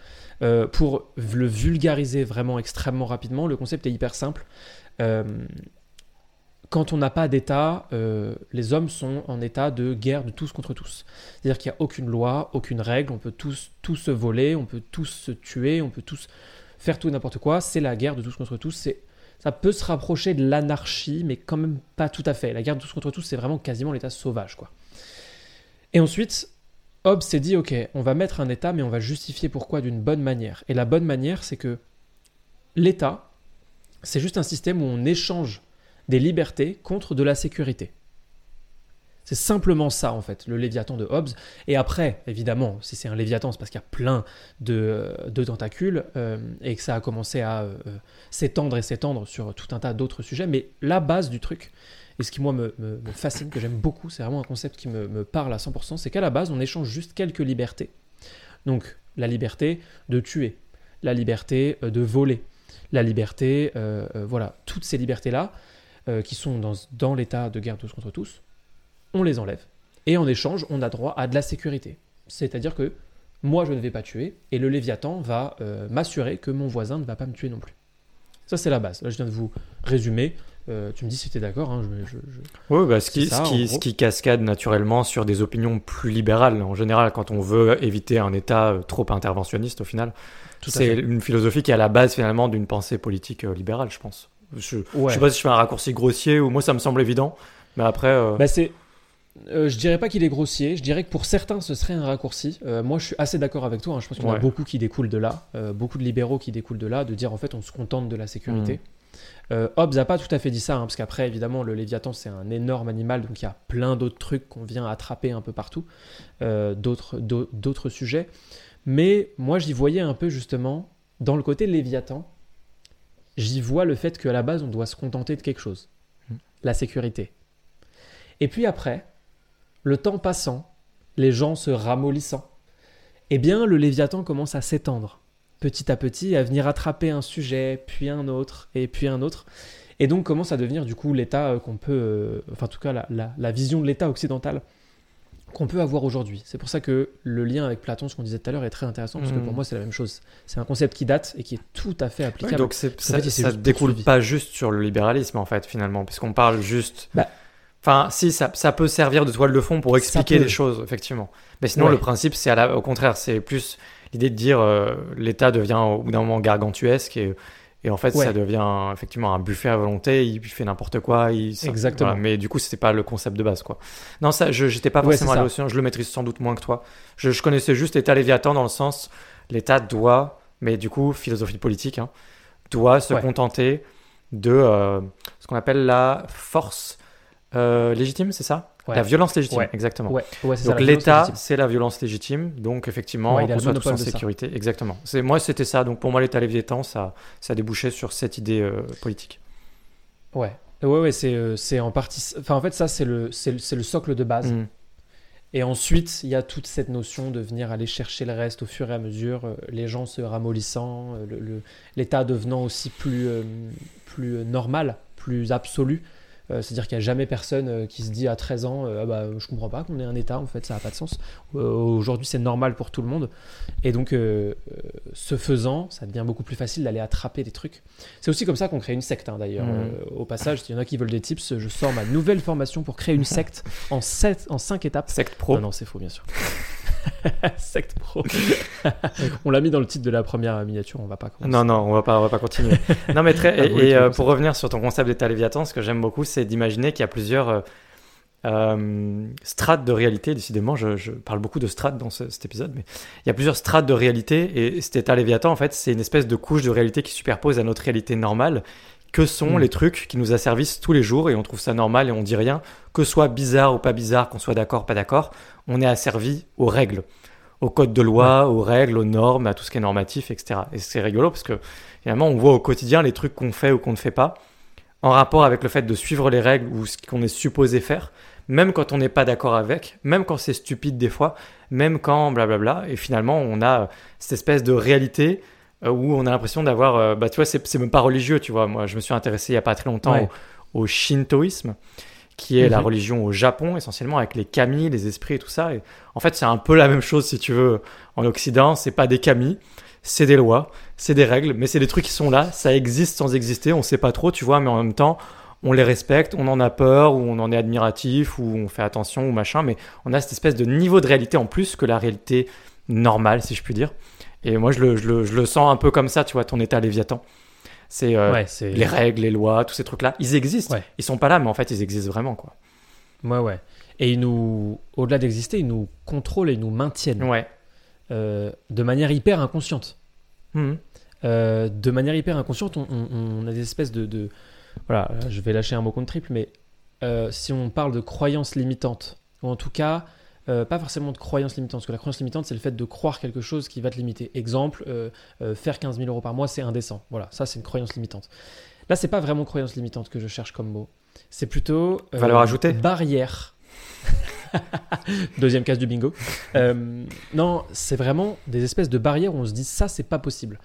Euh, pour le vulgariser vraiment extrêmement rapidement, le concept est hyper simple. Euh, quand on n'a pas d'État, euh, les hommes sont en état de guerre de tous contre tous. C'est-à-dire qu'il n'y a aucune loi, aucune règle, on peut tous, tous se voler, on peut tous se tuer, on peut tous faire tout et n'importe quoi. C'est la guerre de tous contre tous. Ça peut se rapprocher de l'anarchie, mais quand même pas tout à fait. La guerre de tous contre tous, c'est vraiment quasiment l'état sauvage, quoi. Et ensuite, Hobbes s'est dit, ok, on va mettre un État, mais on va justifier pourquoi d'une bonne manière. Et la bonne manière, c'est que l'État, c'est juste un système où on échange des libertés contre de la sécurité. C'est simplement ça, en fait, le Léviathan de Hobbes. Et après, évidemment, si c'est un Léviathan, c'est parce qu'il y a plein de, tentacules euh, et que ça a commencé à euh, s'étendre et s'étendre sur tout un tas d'autres sujets. Mais la base du truc, et ce qui moi me, fascine, que j'aime beaucoup, c'est vraiment un concept qui me, parle à 100%, c'est qu'à la base, on échange juste quelques libertés. Donc, la liberté de tuer, la liberté euh, de voler, la liberté, voilà, toutes ces libertés-là, euh, qui sont dans, dans l'état de guerre tous contre tous, on les enlève. Et en échange, on a droit à de la sécurité. C'est-à-dire que moi, je ne vais pas tuer, et le Léviathan va euh, m'assurer que mon voisin ne va pas me tuer non plus. Ça, c'est la base. Là, je viens de vous résumer. Euh, tu me dis si tu es d'accord. hein, je- je- je- Oui, bah, ce, qui, ça, ce, qui, ce qui cascade naturellement sur des opinions plus libérales. En général, quand on veut éviter un État trop interventionniste, au final, c'est une philosophie qui est à la base finalement d'une pensée politique libérale, je pense. Je, Ouais. je sais pas si je fais un raccourci grossier ou moi ça me semble évident, mais après. euh, Bah, c'est. euh, je dirais pas qu'il est grossier, je dirais que pour certains ce serait un raccourci. Euh, moi je suis assez d'accord avec toi, hein. je pense qu'il y en a beaucoup qui découlent de là, euh, beaucoup de libéraux qui découlent de là, de dire en fait on se contente de la sécurité. Mm. Euh, Hobbes a pas tout à fait dit ça, hein, parce qu'après évidemment le Léviathan c'est un énorme animal, donc il y a plein d'autres trucs qu'on vient attraper un peu partout, d'autres d'au- d'autres sujets. Mais moi j'y voyais un peu justement, dans le côté Léviathan, j'y vois le fait qu'à la base on doit se contenter de quelque chose, Mm. la sécurité. Et puis après, le temps passant, les gens se ramollissant, eh bien le Léviathan commence à s'étendre petit à petit, à venir attraper un sujet, puis un autre, et puis un autre. Et donc commence à devenir du coup l'état euh, qu'on peut, euh, enfin en tout cas la, la- la vision de l'état occidental qu'on peut avoir aujourd'hui. C'est pour ça que le lien avec Platon, ce qu'on disait tout à l'heure, est très intéressant, parce que pour moi c'est la même chose. C'est un concept qui date et qui est tout à fait oui, applicable. donc En ça, fait, ça découle pas juste sur le libéralisme en fait finalement, puisqu'on parle juste. Bah. Enfin, si ça, ça peut servir de toile de fond pour expliquer les choses effectivement. Mais sinon Ouais. le principe c'est au contraire, c'est plus l'idée de dire euh, l'État devient au bout d'un moment gargantuesque et et en fait, Ouais. ça devient effectivement un buffet à volonté. Il fait n'importe quoi. Il, ça- Exactement. voilà. Mais du coup, c'était pas le concept de base, quoi. Non, ça, je j'étais pas Ouais, forcément allé ça. aussi. Je le maîtrise sans doute moins que toi. Je, je connaissais juste l'État Léviathan dans le sens, l'État doit, mais du coup, philosophie politique, hein, doit se Ouais. contenter de euh, ce qu'on appelle la force euh, légitime, c'est ça Ouais. La violence légitime, Ouais. exactement. Ouais, ça, Donc l'État, c'est la violence légitime. Donc effectivement, il le soit tous en ça. sécurité. Exactement. C'est moi, c'était ça. Donc pour moi, l'État léviathan, ça, ça débouchait sur cette idée euh, politique. Ouais, ouais, ouais, c'est, euh, en partie. Enfin, en fait, ça, c'est le, le, le socle de base. Mm. Et ensuite, il y a toute cette notion de venir aller chercher le reste au fur et à mesure, les gens se ramollissant, le- l'État devenant aussi plus, euh, plus normal, plus absolu. Euh, C'est-à-dire qu'il n'y a jamais personne euh, qui se dit à 13 ans euh, ah bah, Je comprends pas qu'on ait un État, en fait, ça n'a pas de sens. Aujourd'hui, c'est normal pour tout le monde. Et donc, ce faisant, ça devient beaucoup plus facile d'aller attraper des trucs. C'est aussi comme ça qu'on crée une secte, hein, d'ailleurs. Euh, au passage, s'il y en a qui veulent des tips, je sors ma nouvelle formation pour créer une secte en, sept, en 5 étapes. Secte pro. Non, non, c'est faux, bien sûr. secte pro. on l'a mis dans le titre de la première miniature, on va pas commencer. Non, non, on va pas, on va pas continuer. non, mais très. Et, euh, pour revenir sur ton concept d'État léviathan, ce que j'aime beaucoup, c'est d'imaginer qu'il y a plusieurs euh, euh, strates de réalité. Décidément, je, je parle beaucoup de strates dans ce- cet épisode, mais il y a plusieurs strates de réalité. Et cet État léviathan, en fait, c'est une espèce de couche de réalité qui superpose à notre réalité normale, que sont Mm. les trucs qui nous asservissent tous les jours et on trouve ça normal et on dit rien, que ce soit bizarre ou pas bizarre, qu'on soit d'accord, pas d'accord, on est asservi aux règles, aux codes de loi, aux règles, aux normes, à tout ce qui est normatif, etc. Et c'est rigolo parce que finalement on voit au quotidien les trucs qu'on fait ou qu'on ne fait pas en rapport avec le fait de suivre les règles ou ce qu'on est supposé faire, même quand on n'est pas d'accord avec, même quand c'est stupide des fois, même quand blablabla, et finalement on a cette espèce de réalité où on a l'impression d'avoir, euh, bah tu vois, c'est même pas religieux, tu vois. Moi, je me suis intéressé il y a pas très longtemps Ouais. au, au shintoïsme, qui est la Mhm. religion au Japon essentiellement avec les kami, les esprits et tout ça. Et en fait, c'est un peu la même chose si tu veux en Occident. C'est pas des kami, c'est des lois, c'est des règles, mais c'est des trucs qui sont là. Ça existe sans exister. On sait pas trop, tu vois, mais en même temps. On les respecte, on en a peur, ou on en est admiratif, ou on fait attention, ou machin, mais on a cette espèce de niveau de réalité en plus que la réalité normale, si je puis dire. Et moi, je le, je le, je le sens un peu comme ça, tu vois, ton état Léviathan. C'est euh, Ouais, c'est. les règles, les lois, tous ces trucs-là, ils existent. Ouais. Ils sont pas là, mais en fait, ils existent vraiment, quoi. Ouais, ouais. Et ils nous, au-delà d'exister, ils nous contrôlent et ils nous maintiennent Ouais. euh, de manière hyper inconsciente. Mhm. Euh, de manière hyper inconsciente, on, on- on a des espèces de, de- Voilà, là, je vais lâcher un mot contre triple, mais si on parle de croyances limitantes, ou en tout cas, euh, pas forcément de croyances limitantes, parce que la croyance limitante, c'est le fait de croire quelque chose qui va te limiter. Exemple, euh, euh, faire 15 000 euros par mois, c'est indécent. Voilà, ça, c'est une croyance limitante. Là, c'est pas vraiment croyance limitante que je cherche comme mot. C'est plutôt. Valeur ajoutée. Barrière. Deuxième case du bingo. Non, c'est vraiment des espèces de barrières où on se dit ça, c'est pas possible.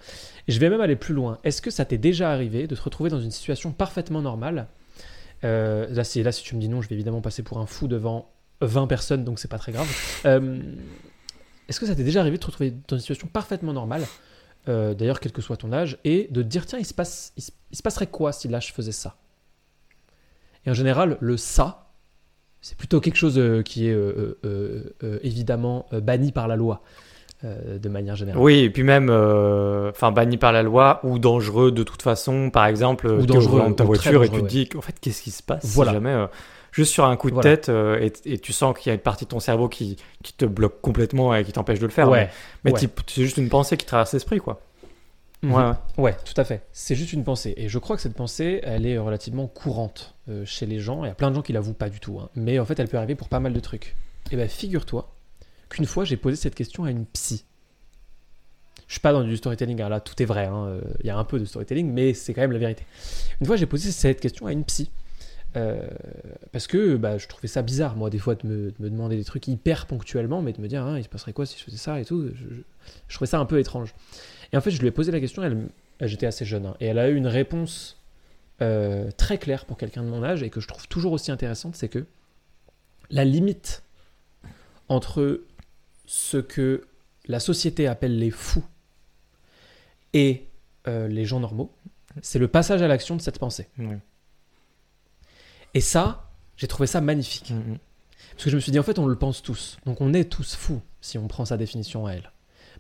Et je vais même aller plus loin. Est-ce que ça t'est déjà arrivé de te retrouver dans une situation parfaitement normale? Euh, là, si tu me dis non, je vais évidemment passer pour un fou devant 20 personnes, donc c'est pas très grave. Euh, Est-ce que ça t'est déjà arrivé de te retrouver dans une situation parfaitement normale, euh, d'ailleurs, quel que soit ton âge, et de te dire tiens, il se, passe, il, se, il se passerait quoi si là je faisais ça? Et en général, le ça, c'est plutôt quelque chose euh, qui est évidemment banni par la loi, de manière générale. Oui, et puis même, enfin, banni par la loi ou dangereux de toute façon. Par exemple, Ou dangereux, dans ta voiture et tu te dis, en fait, qu'est-ce qui se passe Voilà. si jamais, juste sur un coup de Voilà. tête, euh, et, et tu sens qu'il y a une partie de ton cerveau qui, qui te bloque complètement et qui t'empêche de le faire. ouais, Mais, mais ouais. type, c'est juste une pensée qui traverse l'esprit, quoi. Mhm. Ouais, ouais. Ouais, tout à fait. C'est juste une pensée. Et je crois que cette pensée, elle est relativement courante euh, chez les gens. Il y a plein de gens qui l'avouent pas du tout. hein. Mais en fait, elle peut arriver pour pas mal de trucs. Et ben, figure-toi qu'une fois, j'ai posé cette question à une psy. Je suis pas dans du storytelling, hein, là, tout est vrai. hein. Euh, Il y a un peu de storytelling, mais c'est quand même la vérité. Une fois, j'ai posé cette question à une psy. Euh, parce que bah, je trouvais ça bizarre, moi, des fois, de me, de me demander des trucs hyper ponctuellement, mais de me dire, hein, il se passerait quoi si je faisais ça et tout. Je, trouvais ça un peu étrange. Et en fait, je lui ai posé la question, elle, j'étais assez jeune, hein, et elle a eu une réponse euh, très claire pour quelqu'un de mon âge, et que je trouve toujours aussi intéressante, c'est que la limite entre ce que la société appelle les fous et euh, les gens normaux, c'est le passage à l'action de cette pensée. Et ça, j'ai trouvé ça magnifique. Mhm. Parce que je me suis dit, en fait, on le pense tous. Donc on est tous fous si on prend sa définition à elle.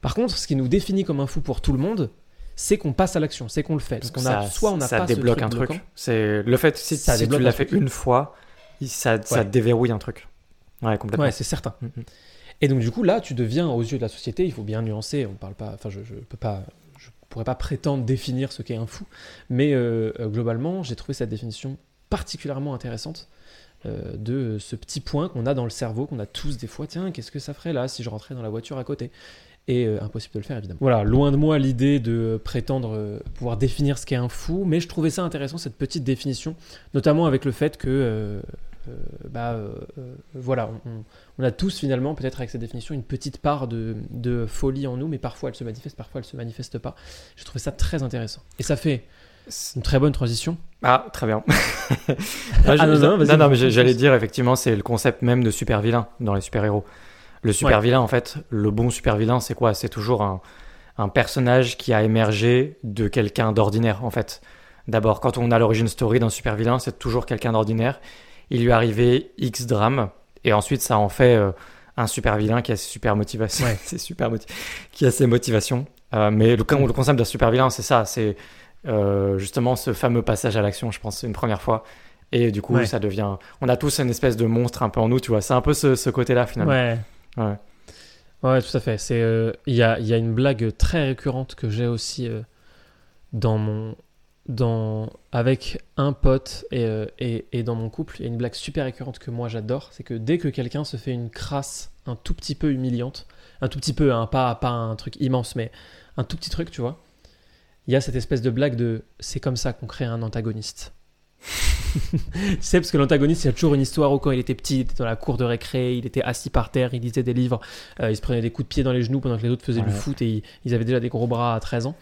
Par contre, ce qui nous définit comme un fou pour tout le monde, c'est qu'on passe à l'action, c'est qu'on le fait. Parce Donc que on a, soit on n'a ça pas ce débloque truc un truc. C'est le fait si, Ça si tu l'as fait une fois, ça, déverrouille un truc. Ouais, complètement. Ouais, c'est certain. Mhm. Et donc du coup, là, tu deviens aux yeux de la société, il faut bien nuancer. On parle pas, enfin, je, je peux pas, je pourrais pas prétendre définir ce qu'est un fou, mais euh, euh, globalement, j'ai trouvé cette définition particulièrement intéressante euh, de ce petit point qu'on a dans le cerveau, qu'on a tous des fois. Tiens, qu'est-ce que ça ferait là si je rentrais dans la voiture à côté? Et euh, impossible de le faire évidemment. Voilà, loin de moi l'idée de prétendre euh, pouvoir définir ce qu'est un fou, mais je trouvais ça intéressant cette petite définition, notamment avec le fait que bah, voilà, on, a tous finalement, peut-être avec cette définition, une petite part de, de folie en nous, mais parfois elle se manifeste, parfois elle se manifeste pas. J'ai trouvé ça très intéressant. Et ça fait une très bonne transition. Ah, très bien. Ah, je- non, non, non, non, mais j'allais dire, effectivement, c'est le concept même de super vilain dans les super-héros. Le super vilain, en fait, le bon super vilain, c'est quoi? C'est toujours un, un personnage qui a émergé de quelqu'un d'ordinaire, en fait. D'abord, quand on a l'origine story d'un super vilain, c'est toujours quelqu'un d'ordinaire. Il lui est arrivé X drames, et ensuite, ça en fait euh, un super vilain qui a ses super motivations. Ouais. ses super moti- qui a ses motivations. Euh, mais le, le concept d'un super vilain, c'est ça. C'est euh, justement ce fameux passage à l'action, je pense, une première fois. Et du coup, Ouais. ça devient. On a tous une espèce de monstre un peu en nous, tu vois. C'est un peu ce, ce côté-là, finalement. Ouais. Ouais. Ouais, tout à fait. C'est, euh, il y, a, y a une blague très récurrente que j'ai aussi euh, dans mon dans, avec un pote et, et, et dans mon couple, il y a une blague super récurrente que moi j'adore, c'est que dès que quelqu'un se fait une crasse un tout petit peu humiliante, un tout petit peu, hein, pas, pas un truc immense, mais un tout petit truc, tu vois, il y a cette espèce de blague de c'est comme ça qu'on crée un antagoniste. sais, parce que l'antagoniste, il a toujours une histoire où quand il était petit, il était dans la cour de récré, il était assis par terre, il lisait des livres, euh, il se prenait des coups de pied dans les genoux pendant que les autres faisaient du foot et ils, ils avaient déjà des gros bras à 13 ans.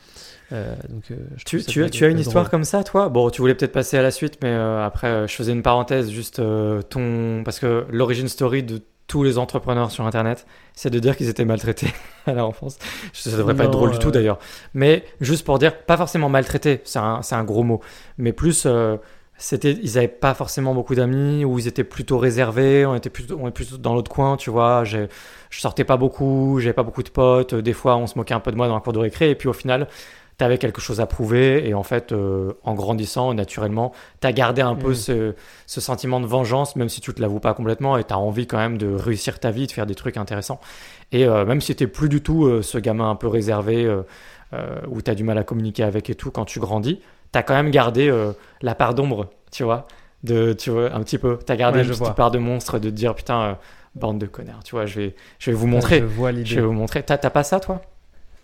Euh, donc, euh, je Tu, tu tu as une drôle. histoire comme ça, toi? Bon, tu voulais peut-être passer à la suite, mais après, je faisais une parenthèse, juste ton. Parce que l'origine story de tous les entrepreneurs sur Internet, c'est de dire qu'ils étaient maltraités à la enfance. Ça devrait pas être drôle du tout d'ailleurs. Mais juste pour dire, pas forcément maltraités, c'est un, c'est un gros mot, mais plus. euh, c'était, ils avaient pas forcément beaucoup d'amis, ou ils étaient plutôt réservés, on était plutôt, on est plutôt dans l'autre coin, tu vois. Je sortais pas beaucoup, j'avais pas beaucoup de potes, des fois on se moquait un peu de moi dans la cour de récré, et puis au final, tu avais quelque chose à prouver et en fait euh, en grandissant naturellement tu as gardé un peu Mm. ce, ce sentiment de vengeance même si tu te l'avoues pas complètement et tu as envie quand même de réussir ta vie de faire des trucs intéressants et euh, même si tu plus du tout euh, ce gamin un peu réservé où tu as du mal à communiquer avec et tout quand tu grandis tu as quand même gardé la part d'ombre tu vois de tu vois un petit peu tu as gardé Ouais, une je petite vois. part de monstre de te dire putain bande de connards tu vois je vais je vais vous montrer je vois je l'idée. vais vous montrer t'as pas ça toi?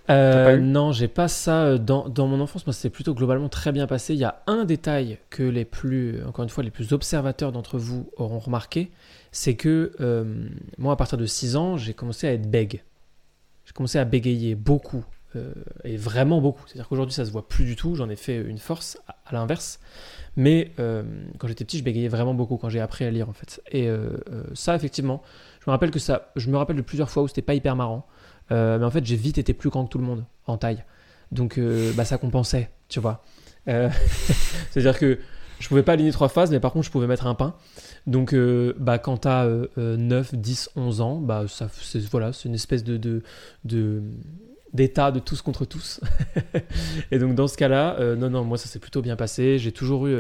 Euh, non, j'ai pas ça euh, dans, dans mon enfance. Moi, c'était plutôt globalement très bien passé. Il y a un détail que les plus, encore une fois, les plus observateurs d'entre vous auront remarqué, c'est que euh, moi, à partir de 6 ans, j'ai commencé à être bègue. J'ai commencé à bégayer beaucoup, euh, et vraiment beaucoup. C'est-à-dire qu'aujourd'hui, ça se voit plus du tout. J'en ai fait une force, à, à l'inverse. Mais quand j'étais petit, je bégayais vraiment beaucoup quand j'ai appris à lire, en fait. Et ça, effectivement, je me rappelle que ça, je me rappelle de plusieurs fois où c'était pas hyper marrant. Euh, mais en fait, j'ai vite été plus grand que tout le monde en taille. Donc, euh, bah, ça compensait, tu vois. Euh, C'est-à-dire que je pouvais pas aligner trois phases, mais par contre, je pouvais mettre un pain. Donc, bah, quand t'as euh, euh, 9, 10, 11 ans, bah, ça, c'est, voilà, c'est une espèce de, de, d'état de tous contre tous. Et donc, dans ce cas-là, non, non, moi, ça s'est plutôt bien passé. J'ai toujours eu.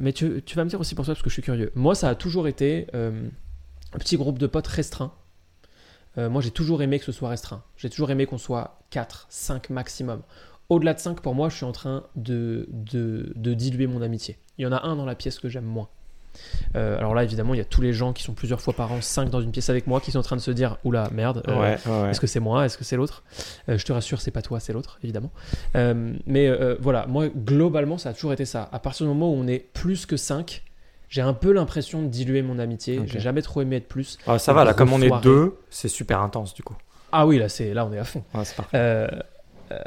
mais tu, tu vas me dire aussi pour toi, parce que je suis curieux. Moi, ça a toujours été un petit groupe de potes restreint. Euh, moi, j'ai toujours aimé que ce soit restreint. J'ai toujours aimé qu'on soit 4, 5 maximum. Au-delà de 5, pour moi, je suis en train de, de, de diluer mon amitié. Il y en a un dans la pièce que j'aime moins. Euh, alors là, évidemment, il y a tous les gens qui sont plusieurs fois par an, 5 dans une pièce avec moi, qui sont en train de se dire Oula, merde, euh, ouais ouais est-ce que c'est moi Est-ce que c'est l'autre? Euh, Je te rassure, c'est pas toi, c'est l'autre, évidemment. Mais voilà, moi, globalement, ça a toujours été ça. À partir du moment où on est plus que 5, j'ai un peu l'impression de diluer mon amitié. J'ai jamais trop aimé être plus. Ah, ça va là comme on est deux c'est super intense du coup Ah oui, là, c'est là, on est à fond. Parfait. Euh, euh,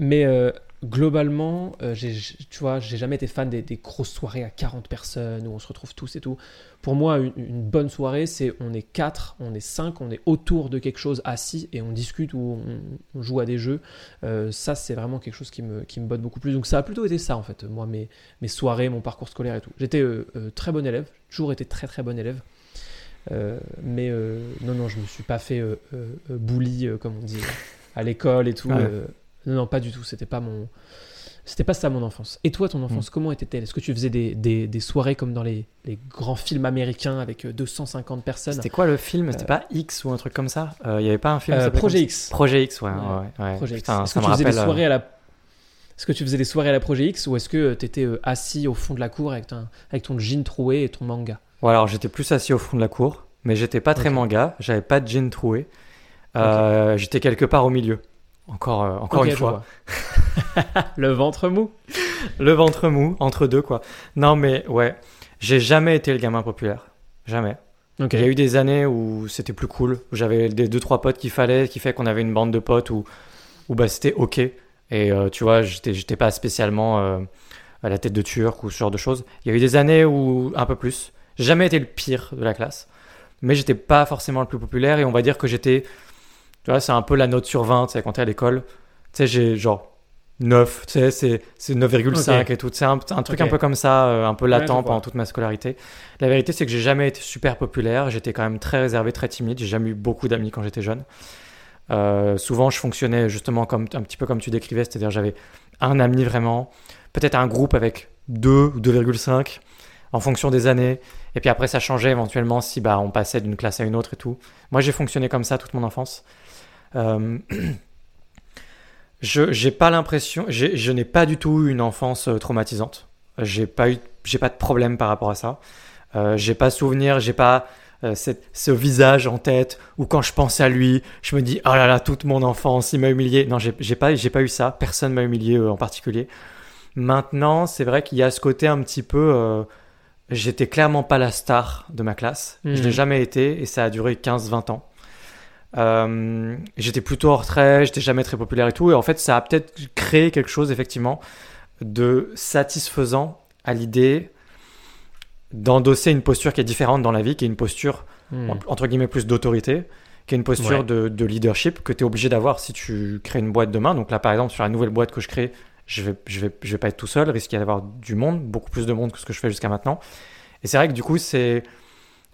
mais euh, globalement, euh, j'ai- tu vois, j'ai jamais été fan des, des grosses soirées à 40 personnes où on se retrouve tous et tout. Pour moi, une, une bonne soirée, c'est on est 4, on est 5, on est autour de quelque chose assis et on discute ou on, on joue à des jeux. Euh, ça, c'est vraiment quelque chose qui me, qui me botte beaucoup plus. Donc ça a plutôt été ça, en fait, moi, mes, mes soirées, mon parcours scolaire et tout. J'étais euh, euh, très bon élève, toujours été très très bon élève. Mais non, non, je me suis pas fait bully, comme on dit, à l'école et tout. Ouais. Euh, non, non, pas du tout. C'était pas mon, c'était pas ça mon enfance. Et toi, ton enfance, comment était-elle? Est-ce que tu faisais des, des, des soirées comme dans les, les grands films américains avec euh, 250 personnes? C'était quoi le film? C'était pas X ou un truc comme ça? Euh, Il y avait pas un film Euh, Projet X. Projet X, ouais. Ouais. Est-ce que me tu faisais des euh, soirées à la est-ce que tu faisais des soirées à la Projet X ou est-ce que tu étais assis au fond de la cour avec, ton- avec ton jean troué et ton manga? Ouais, alors j'étais plus assis au fond de la cour, mais j'étais pas très manga, j'avais pas de jean troué. Euh, J'étais quelque part au milieu. Encore, euh, encore une fois. le ventre mou. Le ventre mou, entre deux, quoi. Non, mais ouais, j'ai jamais été le gamin populaire. Jamais. Ok. Il y a eu des années où c'était plus cool, où j'avais des deux trois potes qu'il fallait, qui fait qu'on avait une bande de potes où, où bah, c'était ok. Et euh, tu vois, j'étais j'étais pas spécialement euh, à la tête de turc ou ce genre de choses. Il y a eu des années où un peu plus. J'ai jamais été le pire de la classe, mais j'étais pas forcément le plus populaire et on va dire que j'étais, tu vois, c'est un peu la note sur 20, tu sais, quand t'es à l'école. Tu sais, j'ai genre 9, tu sais, c'est c'est 9,5 Ok. et tout. C'est un, un truc un peu comme ça, euh, un peu latent pendant toute ma scolarité. La vérité, c'est que j'ai jamais été super populaire. J'étais quand même très réservé, très timide. J'ai jamais eu beaucoup d'amis quand j'étais jeune. Euh, souvent, je fonctionnais justement comme un petit peu comme tu décrivais, c'est-à-dire j'avais un ami vraiment, peut-être un groupe avec 2 ou 2,5 en fonction des années. Et puis après, ça changeait éventuellement si bah, on passait d'une classe à une autre et tout. Moi, j'ai fonctionné comme ça toute mon enfance. Euh, Je j'ai pas l'impression, je n'ai pas du tout eu une enfance euh, traumatisante. J'ai pas eu, j'ai pas de problème par rapport à ça. Euh, j'ai pas souvenir, j'ai pas euh, cette- ce visage en tête où quand je pense à lui, je me dis oh là là toute mon enfance il m'a humilié. Non, j'ai j'ai pas j'ai pas eu ça. Personne m'a humilié euh, en particulier. Maintenant, c'est vrai qu'il y a ce côté un petit peu. J'étais clairement pas la star de ma classe. Je Mhm. l'ai jamais été et ça a duré 15-20 ans. Euh, j'étais plutôt en retrait, j'étais jamais très populaire et tout. Et en fait, ça a peut-être créé quelque chose, effectivement, de satisfaisant à l'idée d'endosser une posture qui est différente dans la vie, qui est une posture, Hmm. entre guillemets, plus d'autorité, qui est une posture Ouais. de, de leadership que tu es obligé d'avoir si tu crées une boîte demain. Donc là, par exemple, sur la nouvelle boîte que je crée, je vais, je vais, je vais pas être tout seul, risque d'y avoir du monde, beaucoup plus de monde que ce que je fais jusqu'à maintenant. Et c'est vrai que du coup, c'est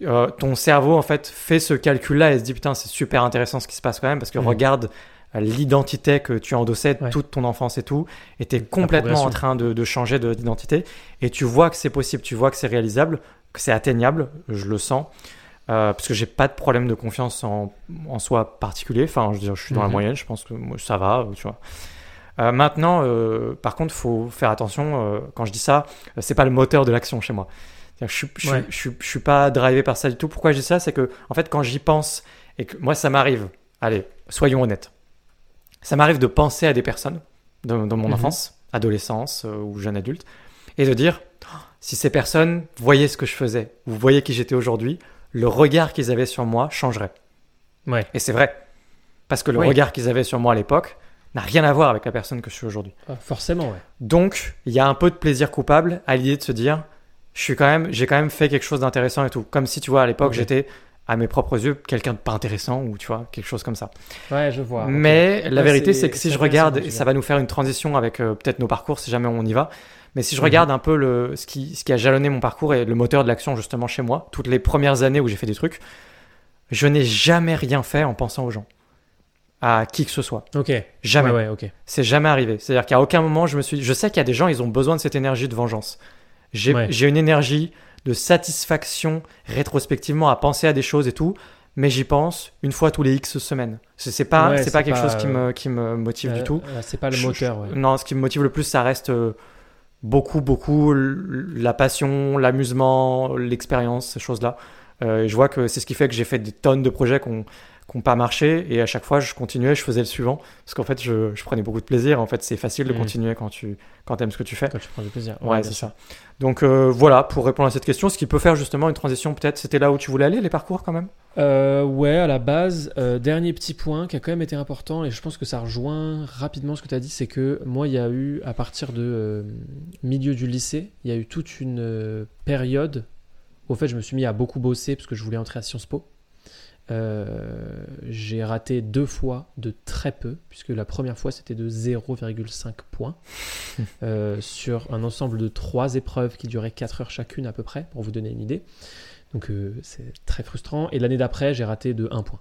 euh, ton cerveau en fait fait ce calcul-là et se dit putain, c'est super intéressant ce qui se passe quand même parce que Mhm. regarde euh, l'identité que tu endossais Ouais. toute ton enfance et tout, et tu es complètement en train de, de changer de- d'identité et tu vois que c'est possible, tu vois que c'est réalisable, que c'est atteignable, je le sens. Euh, parce que j'ai pas de problème de confiance en, en soi particulier. Enfin, je veux dire, je suis dans la Mhm. moyenne, je pense que moi, ça va, tu vois. Euh, maintenant, euh, par contre, faut faire attention. euh, quand je dis ça, c'est pas le moteur de l'action chez moi. Je, je, suis- Ouais. je, suis- je suis pas drivé par ça du tout. Pourquoi je dis ça? C'est que, en fait, quand j'y pense et que moi, ça m'arrive. Allez, soyons honnêtes. Ça m'arrive de penser à des personnes dans, dans mon Mhm. enfance, adolescence euh, ou jeune adulte, et de dire Oh, si ces personnes voyaient ce que je faisais, ou voyaient qui j'étais aujourd'hui, le regard qu'ils avaient sur moi changerait. Ouais. Et c'est vrai. Parce que le Oui. regard qu'ils avaient sur moi à l'époque n'a rien à voir avec la personne que je suis aujourd'hui. Ah, forcément, ouais. Donc, il y a un peu de plaisir coupable à l'idée de se dire, je suis quand même, j'ai quand même fait quelque chose d'intéressant et tout. Comme si, tu vois, à l'époque, j'étais, à mes propres yeux, quelqu'un de pas intéressant ou, tu vois, quelque chose comme ça. Ouais, je vois. Mais la vérité, c'est- que si je regarde, et ça va nous faire une transition avec euh, peut-être nos parcours si jamais on y va. Mais si je Mhm. regarde un peu le, ce, qui, ce qui a jalonné mon parcours et le moteur de l'action justement chez moi, toutes les premières années où j'ai fait des trucs, je n'ai jamais rien fait en pensant aux gens. À qui que ce soit. Ok. Jamais. Ouais, ouais, ok. C'est jamais arrivé. C'est-à-dire qu'à aucun moment je me suis. Je sais qu'il y a des gens, ils ont besoin de cette énergie de vengeance. J'ai Ouais. une énergie de satisfaction rétrospectivement à penser à des choses et tout, mais j'y pense une fois tous les X semaines. C'est pas, Ouais, c'est c'est pas quelque pas, chose qui euh, me, qui me motive du Euh, tout. euh, c'est pas le Je- moteur, ouais. Non, ce qui me motive le plus, ça reste euh, beaucoup, beaucoup la passion, l'amusement, l'expérience, ces choses-là. Je vois que c'est ce qui fait que j'ai fait des tonnes de projets qui ont n'ont pas marché et à chaque fois je continuais, je faisais le suivant parce qu'en fait je, je prenais beaucoup de plaisir. En fait, c'est facile de Mhm. continuer quand tu quand aimes ce que tu fais. Quand tu prends du plaisir. Ouais, c'est ça. Donc euh, voilà, pour répondre à cette question, ce qui peut faire justement une transition, peut-être, c'était là où tu voulais aller, les parcours quand même? Euh, ouais, à la base, euh, dernier petit point qui a quand même été important, et je pense que ça rejoint rapidement ce que tu as dit, c'est que moi, il y a eu, à partir de euh, milieu du lycée, il y a eu toute une période où, au fait, je me suis mis à beaucoup bosser parce que je voulais entrer à Sciences Po. Euh, j'ai raté deux fois de très peu, puisque la première fois c'était de 0,5 points euh, sur un ensemble de trois épreuves qui duraient 4 heures chacune à peu près, pour vous donner une idée. Donc euh, c'est très frustrant. Et l'année d'après, j'ai raté de 1 point.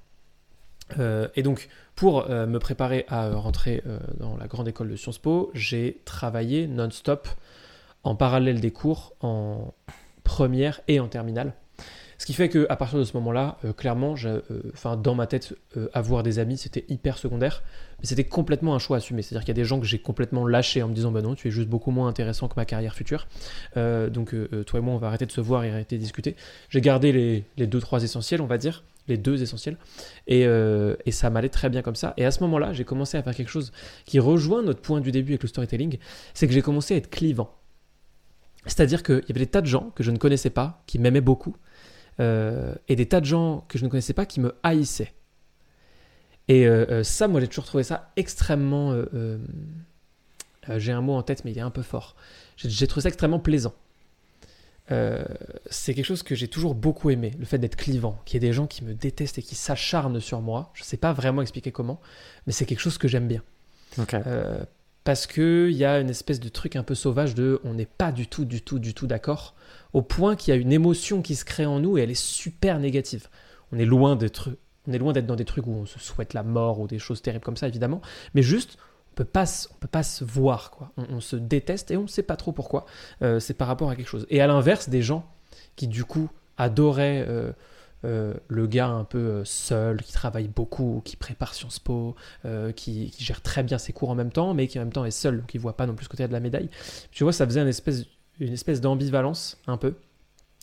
Et donc, pour me préparer à rentrer dans la grande école de Sciences Po, j'ai travaillé non-stop en parallèle des cours en première et en terminale. Ce qui fait qu'à partir de ce moment-là, euh, clairement, euh, dans ma tête, euh, avoir des amis, c'était hyper secondaire, mais c'était complètement un choix assumé. C'est-à-dire qu'il y a des gens que j'ai complètement lâchés en me disant, bah non, tu es juste beaucoup moins intéressant que ma carrière future. Donc, toi et moi, on va arrêter de se voir et arrêter de discuter. J'ai gardé les, deux, trois essentiels, on va dire, les deux essentiels, et ça m'allait très bien comme ça. Et à ce moment-là, j'ai commencé à faire quelque chose qui rejoint notre point du début avec le storytelling, c'est que j'ai commencé à être clivant. C'est-à-dire qu'il y avait des tas de gens que je ne connaissais pas, qui m'aimaient beaucoup, euh, et des tas de gens que je ne connaissais pas qui me haïssaient. Et euh, euh, ça, moi, j'ai toujours trouvé ça extrêmement... euh, j'ai un mot en tête, mais il est un peu fort. J'ai trouvé ça extrêmement plaisant. C'est quelque chose que j'ai toujours beaucoup aimé, le fait d'être clivant, qu'il y ait des gens qui me détestent et qui s'acharnent sur moi. Je ne sais pas vraiment expliquer comment, mais c'est quelque chose que j'aime bien. Parce qu'il y a une espèce de truc un peu sauvage de on n'est pas du tout, du tout, du tout d'accord, au point qu'il y a une émotion qui se crée en nous et elle est super négative. On est loin d'être, on est loin d'être dans des trucs où on se souhaite la mort ou des choses terribles comme ça, évidemment, mais juste on peut pas, on peut pas se voir on se déteste et on ne sait pas trop pourquoi. Euh, c'est par rapport à quelque chose. Et à l'inverse, des gens qui du coup adoraient euh, euh, le gars un peu euh, seul, qui travaille beaucoup, qui prépare Sciences Po, euh, qui, qui gère très bien ses cours en même temps, mais qui en même temps est seul, qui voit pas non plus ce côté de la médaille. Tu vois, ça faisait une espèce, une espèce d'ambivalence un peu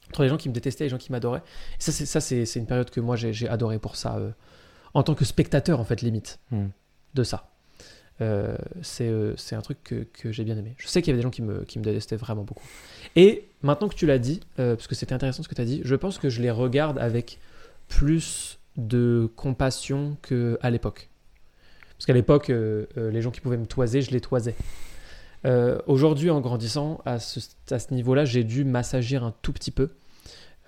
entre les gens qui me détestaient et les gens qui m'adoraient. Et ça, c'est ça, c'est une période que moi j'ai adoré pour ça, euh, en tant que spectateur en fait limite Hmm. de ça. Euh, c'est euh, c'est un truc que, que j'ai bien aimé. Je sais qu'il y avait des gens qui me, qui me détestaient vraiment beaucoup. Et maintenant que tu l'as dit, euh, parce que c'était intéressant ce que tu as dit, je pense que je les regarde avec plus de compassion qu'à l'époque. Parce qu'à l'époque, les gens qui pouvaient me toiser, je les toisais. Aujourd'hui, en grandissant, à ce, à ce niveau-là, j'ai dû m'assagir un tout petit peu.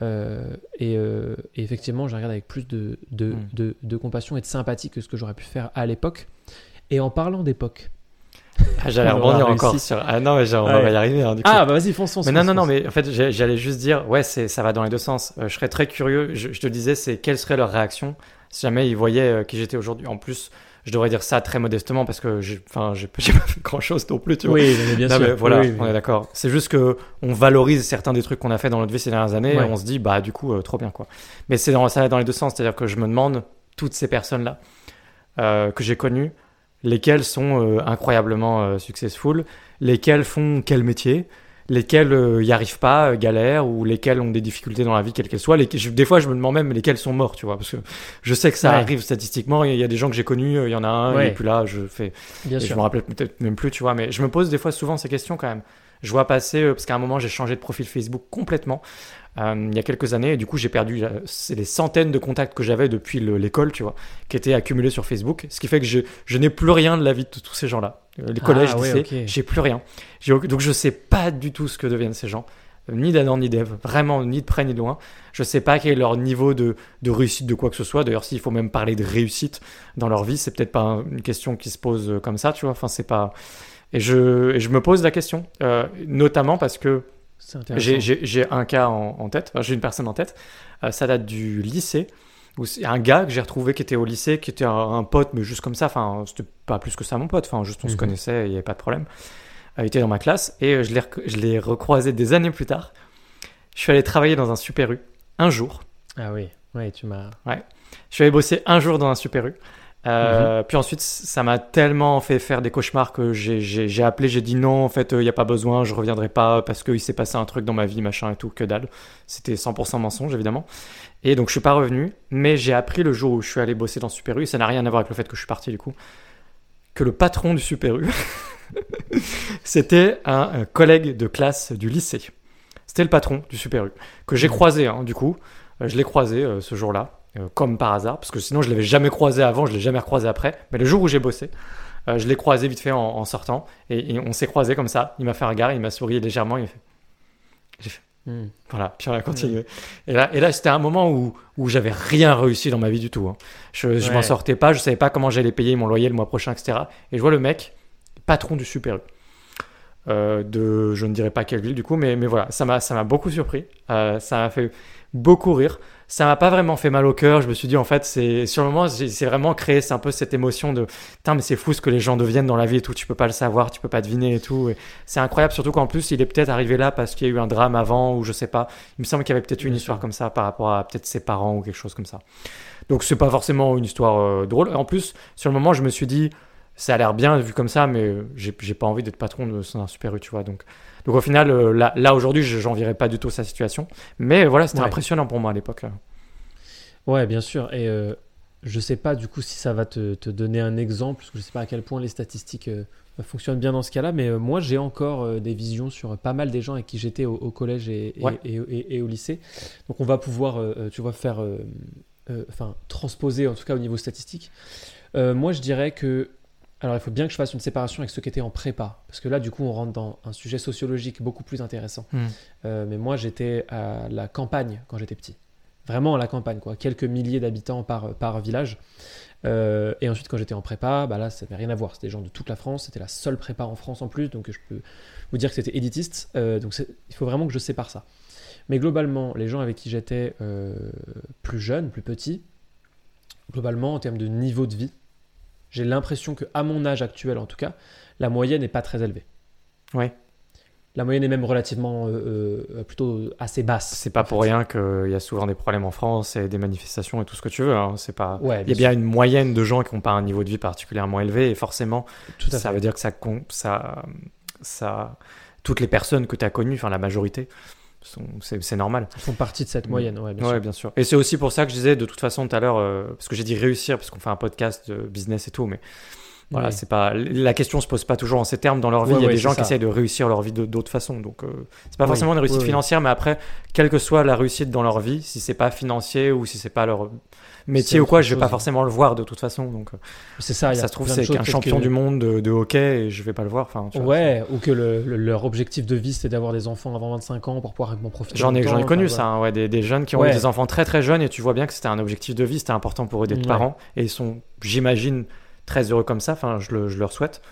Euh, et, euh, et effectivement, je regarde avec plus de, de, Mm. de, de compassion et de sympathie que ce que j'aurais pu faire à l'époque. Et en parlant d'époque. Ah, J'allais rebondir réussi. encore sur. Ah non, mais on Ouais. va y arriver. hein, du coup. Ah, bah vas-y, fonce, fonce. Mais non, fonce, non, non, mais en fait, j'allais juste dire, ouais, c'est, ça va dans les deux sens. Euh, je serais très curieux, je, je te disais, c'est quelle serait leur réaction si jamais ils voyaient euh, qui j'étais aujourd'hui. En plus, je devrais dire ça très modestement parce que j'ai, enfin, j'ai, j'ai pas fait grand chose non plus, tu vois. Oui, mais bien Non, sûr. mais voilà, Oui, oui, on est d'accord. C'est juste que on valorise certains des trucs qu'on a fait dans notre vie ces dernières années Ouais. et on se dit, bah, du coup, euh, trop bien, quoi. Mais c'est dans, ça va dans les deux sens, c'est-à-dire que je me demande, toutes ces personnes-là que j'ai connues, lesquelles sont euh, incroyablement euh, successful, lesquelles font quel métier, lesquelles euh, y arrivent pas, euh, galèrent, ou lesquelles ont des difficultés dans la vie, quelles qu'elles soient. Les- des fois, je me demande même lesquelles sont morts, tu vois, parce que je sais que ça Ouais. arrive statistiquement. Il y, a- il des gens que j'ai connus, euh, il y en a un, il Ouais. est plus là, je fais Bien et je sûr. me rappelle peut-être même plus, tu vois, mais je me pose des fois souvent ces questions quand même. Je vois passer, euh, parce qu'à un moment j'ai changé de profil Facebook complètement, euh, il y a quelques années, et du coup j'ai perdu euh, c'est les centaines de contacts que j'avais depuis le- l'école, tu vois, qui étaient accumulés sur Facebook, ce qui fait que je, je n'ai plus rien de la vie de tous ces gens-là. Euh, Les Ah, collèges, ouais, lycées, ok. j'ai plus rien. Donc je sais pas du tout ce que deviennent ces gens. Euh, Ni d'Adam ni d'Ève, vraiment ni de près ni de loin. Je sais pas quel est leur niveau de, de réussite de quoi que ce soit. D'ailleurs, s'il faut même parler de réussite dans leur vie, c'est peut-être pas un- une question qui se pose euh, comme ça, tu vois. Enfin, c'est pas. Et je, et je me pose la question, euh, notamment parce que. J'ai- un cas en, en tête, Enfin, j'ai une personne en tête. Euh, ça date du lycée. Où un gars que j'ai retrouvé qui était au lycée, qui était un, un pote, mais juste comme ça. Enfin, c'était pas plus que ça mon pote. Enfin, juste on se Mhm. connaissait, il n'y avait pas de problème. Euh, il était dans ma classe et euh, je l'ai recroisé des années plus tard. Je suis allé travailler dans un super U un jour. Ah oui, ouais, tu m'as. Je suis allé bosser un jour dans un super U. Euh, Puis ensuite, ça m'a tellement fait faire des cauchemars que j'ai- appelé, j'ai dit non, en fait, il n'y a pas besoin, je reviendrai pas parce qu'il s'est passé un truc dans ma vie, machin et tout, que dalle. C'était 100% mensonge, évidemment. Et donc, je suis pas revenu, mais j'ai appris le jour où je suis allé bosser dans Super U, et ça n'a rien à voir avec le fait que je suis parti, du coup, que le patron du Super U, c'était un, un collègue de classe du lycée. C'était le patron du Super U, que j'ai Mhm. croisé, hein, du coup. Euh, je l'ai croisé euh, ce jour-là, euh, comme par hasard, parce que sinon je l'avais jamais croisé avant, je l'ai jamais recroisé après. Mais le jour où j'ai bossé, euh, je l'ai croisé vite fait en, en sortant, et, et on s'est croisé comme ça. Il m'a fait un regard, il m'a souri légèrement, il m'a fait. J'ai fait Hmm. voilà, puis on a continué. Et là, et là c'était un moment où, où j'avais rien réussi dans ma vie du tout. hein. Je, je Ouais. m'en sortais pas, je savais pas comment j'allais payer mon loyer le mois prochain, etc. Et je vois le mec, patron du Super U. Euh, de, je ne dirais pas quelle ville du coup, mais, mais voilà, ça m'a, ça m'a beaucoup surpris. Euh, ça m'a fait beaucoup rire. Ça m'a pas vraiment fait mal au cœur. Je me suis dit, en fait, c'est sur le moment, c'est vraiment créé, c'est un peu cette émotion de, putain, mais c'est fou ce que les gens deviennent dans la vie et tout. Tu peux pas le savoir, tu peux pas deviner et tout. C'est incroyable, surtout qu'en plus, il est peut-être arrivé là parce qu'il y a eu un drame avant ou je sais pas. Il me semble qu'il y avait peut-être une histoire comme ça par rapport à peut-être ses parents ou quelque chose comme ça. Donc c'est pas forcément une histoire euh, drôle. En plus, sur le moment, je me suis dit, ça a l'air bien vu comme ça, mais j'ai pas envie d'être patron de un super U, tu vois. Donc, donc au final, euh, là, là aujourd'hui, je- j'envierais pas du tout sa situation. Mais voilà, c'était Ouais. impressionnant pour moi à l'époque. Ouais, bien sûr. Et euh, je sais pas du coup si ça va te, te donner un exemple, parce que je sais pas à quel point les statistiques euh, fonctionnent bien dans ce cas-là, mais euh, moi j'ai encore des visions sur pas mal des gens avec qui j'étais au, au collège et, et- Ouais. et, au lycée. Donc on va pouvoir, tu vois, faire, enfin, transposer en tout cas au niveau statistique. Moi je dirais que, alors il faut bien que je fasse une séparation avec ceux qui étaient en prépa, parce que là du coup on rentre dans un sujet sociologique beaucoup plus intéressant. Euh, mais moi, j'étais à la campagne quand j'étais petit. Vraiment à la campagne, quoi. Quelques milliers d'habitants par, par village. Euh, et ensuite, quand j'étais en prépa, bah là, ça n'avait rien à voir. C'était des gens de toute la France. C'était la seule prépa en France en plus. Donc, je peux vous dire que c'était élitiste. Euh, donc, il faut vraiment que je sépare ça. Mais globalement, les gens avec qui j'étais plus jeune, plus petit, globalement, en termes de niveau de vie, j'ai l'impression que, à mon âge actuel en tout cas, la moyenne n'est pas très élevée. Ouais. La moyenne est même relativement euh, euh, plutôt assez basse. C'est pas pour fait. rien qu'il y a souvent des problèmes en France et des manifestations et tout ce que tu veux. hein. C'est pas. Ouais, Il y a bien une moyenne de gens qui n'ont pas un niveau de vie particulièrement élevé et forcément, tout ça fait. veut dire que ça, ça, ça, toutes les personnes que tu as connues, enfin la majorité, c'est normal. Ils font partie de cette moyenne, ouais, bien ouais, sûr. bien sûr. Et c'est aussi pour ça que je disais de toute façon tout à l'heure, euh, parce que j'ai dit réussir, parce qu'on fait un podcast de business et tout, mais voilà, c'est pas la question se pose pas toujours en ces termes dans leur vie. Il y a des gens qui essayent de réussir leur vie d'autres façons. Donc euh, c'est pas forcément une réussite financière, mais après, quelle que soit la réussite dans leur vie, si c'est pas financier ou si c'est pas leur métier C'est ou quoi, je vais pas forcément le voir de toute façon. Donc euh, C'est ça, se trouve c'est qu'un champion que- du monde de, de hockey et je vais pas le voir. Enfin, tu vois, Ouais, ou que le- le- leur objectif de vie c'était d'avoir des enfants avant 25 ans pour pouvoir en profiter. J'en ai, j'en ai connu enfin, ça, hein, ouais, des, des jeunes qui ont Ouais. eu des enfants très très jeunes et tu vois bien que c'était un objectif de vie, c'était important pour eux d'être Ouais. parents et ils sont, j'imagine, très heureux comme ça, enfin je, le- je leur souhaite.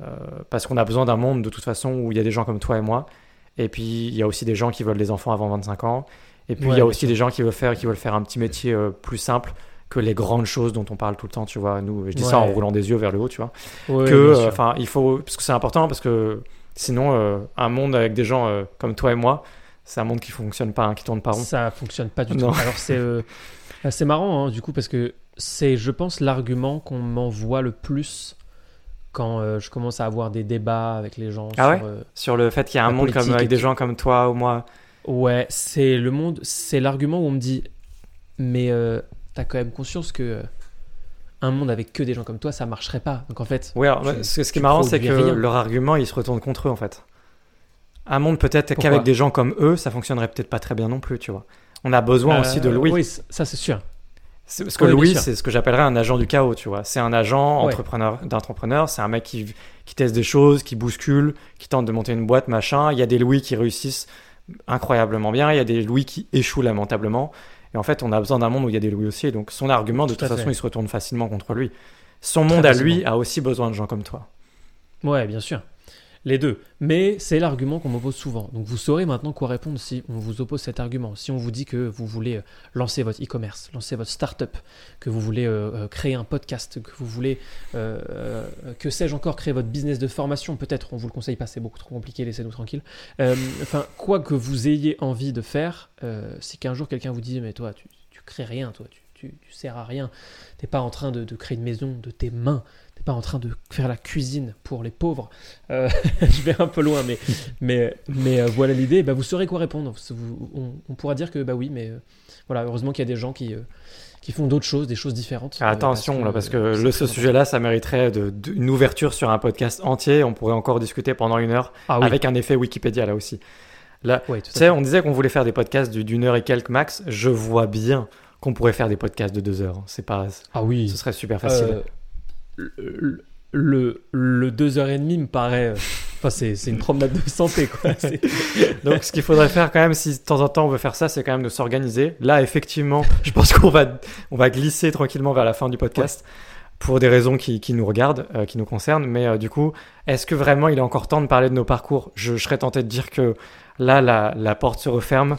Euh, parce qu'on a besoin d'un monde de toute façon où il y a des gens comme toi et moi et puis il y a aussi des gens qui veulent des enfants avant 25 ans et puis il Ouais, y a aussi sûr. des gens qui veulent, faire, qui veulent faire un petit métier euh, plus simple que les grandes choses dont on parle tout le temps, tu vois. Nous, je dis ça en roulant des yeux vers le haut, tu vois Ouais, que euh, il faut parce que c'est important parce que sinon euh, un monde avec des gens comme toi et moi c'est un monde qui fonctionne pas hein, qui tourne pas rond Ça fonctionne pas du Non. tout. Alors c'est marrant hein, du coup parce que c'est je pense l'argument qu'on m'envoie le plus quand euh, je commence à avoir des débats avec les gens Ah sur, euh, sur le fait qu'il y a un monde comme avec des gens comme toi ou moi Ouais, c'est le monde, c'est l'argument où on me dit, mais euh, t'as quand même conscience que euh, un monde avec que des gens comme toi, ça marcherait pas. Donc en fait, ouais alors, Tu- ce, ce qui est marrant c'est que rien. leur argument il se retourne contre eux en fait un monde peut-être qu'avec des gens comme eux ça fonctionnerait peut-être pas très bien non plus tu vois on a besoin aussi de euh, Louis Oui, ça c'est sûr. Parce que Louis, c'est ce que j'appellerais un agent du chaos, tu vois. C'est un agent Ouais. entrepreneur d'entrepreneur, c'est un mec qui, qui teste des choses, qui bouscule, qui tente de monter une boîte, machin. Il y a des Louis qui réussissent incroyablement bien, il y a des Louis qui échouent lamentablement. Et en fait, on a besoin d'un monde où il y a des Louis aussi. Donc son argument, de Tout toute façon, fait. il se retourne facilement contre lui. Son Très monde à lui a aussi besoin de gens comme toi. Ouais, bien sûr. Les deux. Mais c'est l'argument qu'on m'oppose souvent. Donc vous saurez maintenant quoi répondre si on vous oppose cet argument. Si on vous dit que vous voulez euh, lancer votre e-commerce, lancer votre start-up, que vous voulez euh, euh, créer un podcast, que vous voulez, que sais-je encore, créer votre business de formation, peut-être, on vous le conseille pas, c'est beaucoup trop compliqué, laissez-nous tranquille. Enfin, quoi que vous ayez envie de faire, si qu'un jour quelqu'un vous dit, mais toi, tu, crées rien, toi, tu, tu, sers à rien, t'es pas en train de, créer une maison de tes mains, pas en train de faire la cuisine pour les pauvres. Euh, je vais un peu loin, mais, mais, mais euh, voilà l'idée. Bah, vous saurez quoi répondre. Vous- on, on pourra dire que bah oui, mais euh, voilà, heureusement qu'il y a des gens qui, qui font d'autres choses, des choses différentes. Ah, attention, là, parce que c'est le, très ce sujet-là, ça mériterait de- de- une ouverture sur un podcast entier. On pourrait encore discuter pendant une heure. Ah oui, avec un effet Wikipédia là aussi. Là, ouais, Tu sais, on disait qu'on voulait faire des podcasts du- d'une heure et quelques max. Je vois bien qu'on pourrait faire des podcasts de deux heures. C'est pas, Ah oui. ce serait super facile. Le, le, le deux heures et demie me paraît. euh, Enfin, c'est c'est une promenade de santé, quoi. C'est- Donc, ce qu'il faudrait faire quand même, si de temps en temps on veut faire ça, c'est quand même de s'organiser. Là, effectivement, je pense qu'on va, on va glisser tranquillement vers la fin du podcast pour des raisons qui, qui nous regardent, euh, qui nous concernent. Mais euh, du coup, est-ce que vraiment il est encore temps de parler de nos parcours? Je, je serais tenté de dire que là, la, la porte se referme.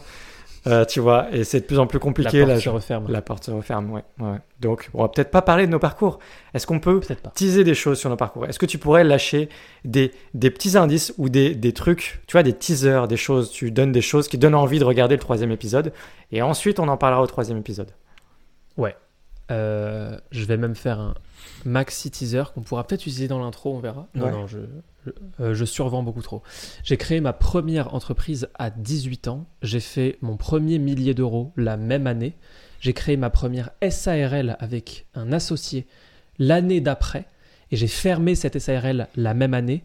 Euh, tu vois, et c'est de plus en plus La compliqué. porte là, se referme. La porte se referme, ouais. ouais. Donc, on va peut-être pas parler de nos parcours. Est-ce qu'on peut pas. teaser des choses sur nos parcours? Est-ce que tu pourrais lâcher des, des petits indices ou des, des trucs, tu vois, des teasers, des choses, tu donnes des choses qui donnent envie de regarder le troisième épisode, et ensuite on en parlera au troisième épisode? Euh, je vais même faire un maxi teaser qu'on pourra peut-être utiliser dans l'intro, on verra. Non, Ouais. non, je, je, euh, je survends beaucoup trop. J'ai créé ma première entreprise à 18 ans. J'ai fait mon premier millier d'euros la même année. J'ai créé ma première SARL avec un associé l'année d'après. Et j'ai fermé cette SARL la même année,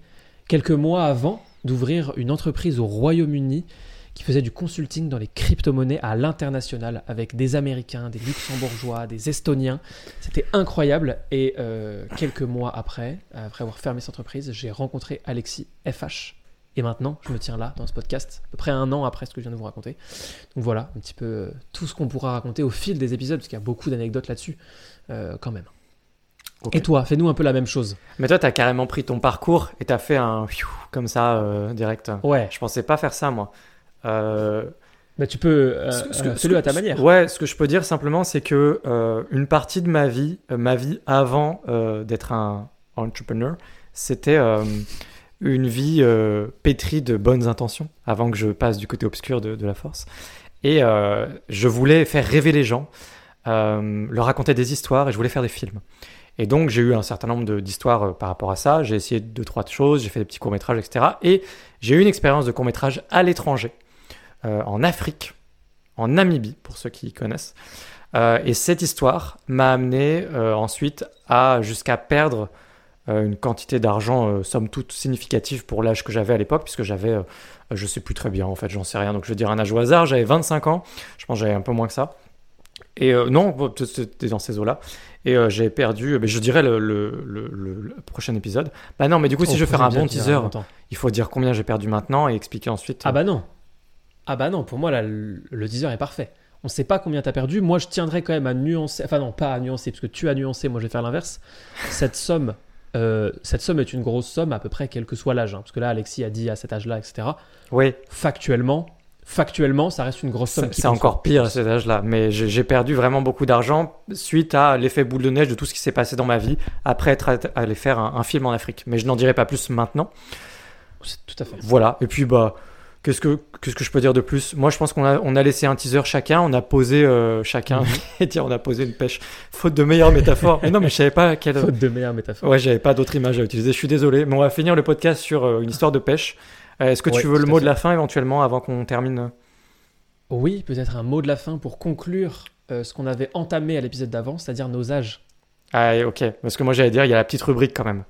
quelques mois avant d'ouvrir une entreprise au Royaume-Uni qui faisait du consulting dans les crypto-monnaies à l'international avec des Américains, des Luxembourgeois, des Estoniens. C'était incroyable. Et euh, quelques mois après, après avoir fermé cette entreprise, j'ai rencontré Alexis FH. Et maintenant, je me tiens là dans ce podcast, à peu près un an après ce que je viens de vous raconter. Donc voilà, un petit peu euh, tout ce qu'on pourra raconter au fil des épisodes, parce qu'il y a beaucoup d'anecdotes là-dessus, euh, quand même. Et toi, fais-nous un peu la même chose. Mais toi, t'as carrément pris ton parcours et t'as fait un comme ça, euh, direct. Ouais, Je pensais pas faire ça, moi. Euh, bah, tu peux, euh, Ce que- ce euh, que- à ta manière. Ouais, ce que je peux dire simplement, c'est que une partie de ma vie, ma vie avant d'être un entrepreneur, c'était une vie euh, pétrie de bonnes intentions avant que je passe du côté obscur de, de la force. Et euh, je voulais faire rêver les gens, euh, leur raconter des histoires et je voulais faire des films. Et donc j'ai eu un certain nombre d'histoires par rapport à ça. J'ai essayé deux, trois choses, j'ai fait des petits courts-métrages, etc. Et j'ai eu une expérience de court-métrage à l'étranger, en Afrique, en Namibie, pour ceux qui connaissent. Euh, et cette histoire m'a amené euh, ensuite à jusqu'à perdre euh, une quantité d'argent, euh, somme toute significative pour l'âge que j'avais à l'époque, puisque j'avais, euh, je sais plus très bien en fait, j'en sais rien. Donc je vais dire un âge au hasard, j'avais 25 ans, je pense que j'avais un peu moins que ça. Et euh, non, c'était dans ces eaux-là. Et euh, j'ai perdu, euh, mais je dirais le, le, le- le- le prochain épisode. Bah non, mais du coup, si je veux faire un bon teaser, il faut dire combien j'ai perdu maintenant et expliquer ensuite. Ah bah non. Ah bah non, pour moi, là, le, teaser est parfait. On sait pas combien t'as perdu. Moi, je tiendrais quand même à nuancer. Enfin, non, pas à nuancer, parce que tu as nuancé. Moi, je vais faire l'inverse. Cette somme, euh, cette somme est une grosse somme, à peu près, quel que soit l'âge. hein. parce que là, Alexis a dit à cet âge-là, etc. Oui, Factuellement, factuellement, ça reste une grosse somme. c'est encore pire à cet âge-là. Mais j'ai j'ai perdu vraiment beaucoup d'argent suite à l'effet boule de neige de tout ce qui s'est passé dans ma vie après être allé faire un, un film en Afrique. Mais je n'en dirai pas plus maintenant. C'est Tout à fait. Voilà. Et puis, bah, qu'est-ce que, qu'est-ce que je peux dire de plus? Moi, je pense qu'on a, on a laissé un teaser chacun, on a posé euh, chacun, Mhm. et dire, on a posé une pêche, faute de meilleure métaphore. Mais non, mais je savais pas quelle. Faute de meilleure métaphore. Ouais, j'avais pas d'autre image à utiliser, je suis désolé. Mais on va finir le podcast sur euh, une histoire de pêche. Euh, Est-ce que Ouais, tu veux le mot de la fin éventuellement avant qu'on termine? Oui, peut-être un mot de la fin pour conclure euh, ce qu'on avait entamé à l'épisode d'avant, c'est-à-dire nos âges. Ah, ok. Parce que moi, j'allais dire, il y a la petite rubrique quand même.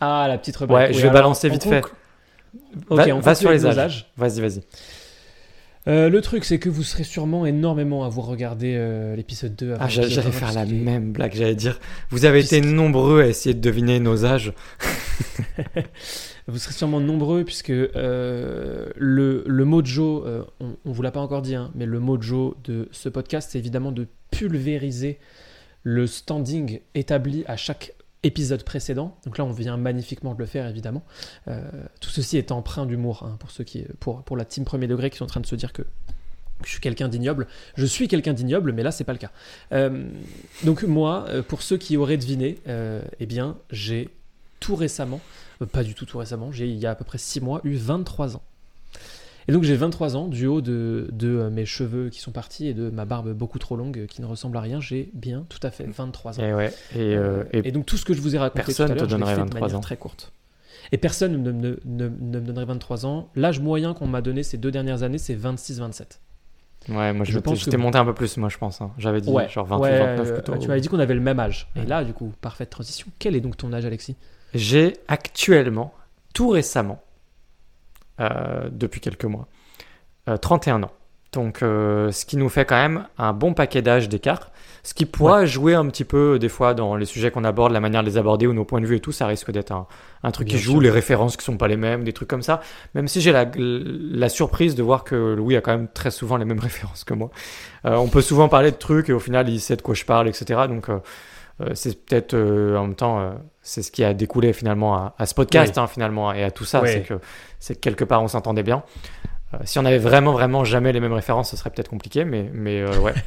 Ah, la petite rubrique. Ouais, Oui, je vais alors, balancer vite fait. Ok, Va- on va sur les âges. Vas-y, vas-y. Euh, le truc, c'est que vous serez sûrement énormément à vous regarder euh, l'épisode 2. avant Ah, j'allais 1, faire la même blague, j'allais dire. Vous avez été nombreux à essayer de deviner nos âges. Vous serez sûrement nombreux, puisque euh, le, le mojo, euh, on, on vous l'a pas encore dit, hein, mais le mojo de ce podcast, c'est évidemment de pulvériser le standing établi à chaque épisode précédent. Donc là, on vient magnifiquement de le faire, évidemment. Euh, tout ceci est empreint d'humour hein, pour ceux qui, pour, pour la team premier degré qui sont en train de se dire que je suis quelqu'un d'ignoble. Je suis quelqu'un d'ignoble, mais là, c'est pas le cas. Euh, donc moi, euh, pour ceux qui auraient deviné, eh bien, j'ai tout récemment, pas du tout tout récemment, j'ai il y a à peu près 6 mois eu 23 ans. Et donc j'ai 23 ans, du haut de, de euh, mes cheveux qui sont partis et de ma barbe beaucoup trop longue euh, qui ne ressemble à rien, j'ai bien tout à fait 23 ans. Et ouais. Et, euh, et Et donc tout ce que je vous ai raconté personne tout à te l'heure, je donnerait fait de 23 manière ans. très courte. Et personne ne, ne- ne- ne me donnerait 23 ans. L'âge moyen qu'on m'a donné ces deux dernières années, c'est 26-27. Ouais, moi Je je, pense que- monté un peu plus, moi je pense. hein. J'avais dit Ouais, genre 28, ouais, 29 euh, plutôt. tu m'avais dit qu'on avait le même âge. Et là, du coup, parfaite transition. Quel est donc ton âge, Alexis? J'ai actuellement, tout récemment, euh, depuis quelques mois, euh, 31 ans. Donc, euh, ce qui nous fait quand même un bon paquet d'âge d'écart. Ce qui pourra jouer un petit peu, des fois, dans les sujets qu'on aborde, la manière de les aborder ou nos points de vue et tout, ça risque d'être un, un truc Bien qui joue, sûr. les références qui sont pas les mêmes, des trucs comme ça. Même si j'ai la, la surprise de voir que Louis a quand même très souvent les mêmes références que moi. Euh, on peut souvent parler de trucs et au final, il sait de quoi je parle, etc. Donc, euh, euh, c'est peut-être euh, en même temps, euh, c'est ce qui a découlé finalement à, à ce podcast, hein, finalement, et à tout ça. Oui. C'est que, c'est que quelque part, on s'entendait bien. Euh, si on avait vraiment, vraiment jamais les mêmes références, ce serait peut-être compliqué, mais, mais euh, ouais.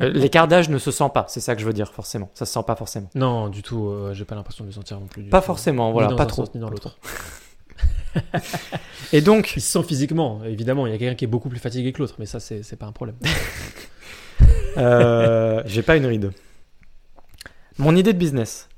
Euh, L'écart d'âge ne se sent pas, c'est ça que je veux dire, forcément. Ça se sent pas forcément. Non, du tout. euh, j'ai pas l'impression de le sentir non plus. Pas tout. forcément, Ni voilà, dans pas un trop. sens, ni dans l'autre. Et donc, Il se sent physiquement, évidemment. Il y a quelqu'un qui est beaucoup plus fatigué que l'autre, mais ça, c'est pas un problème. euh, j'ai pas une ride. Mon idée de business,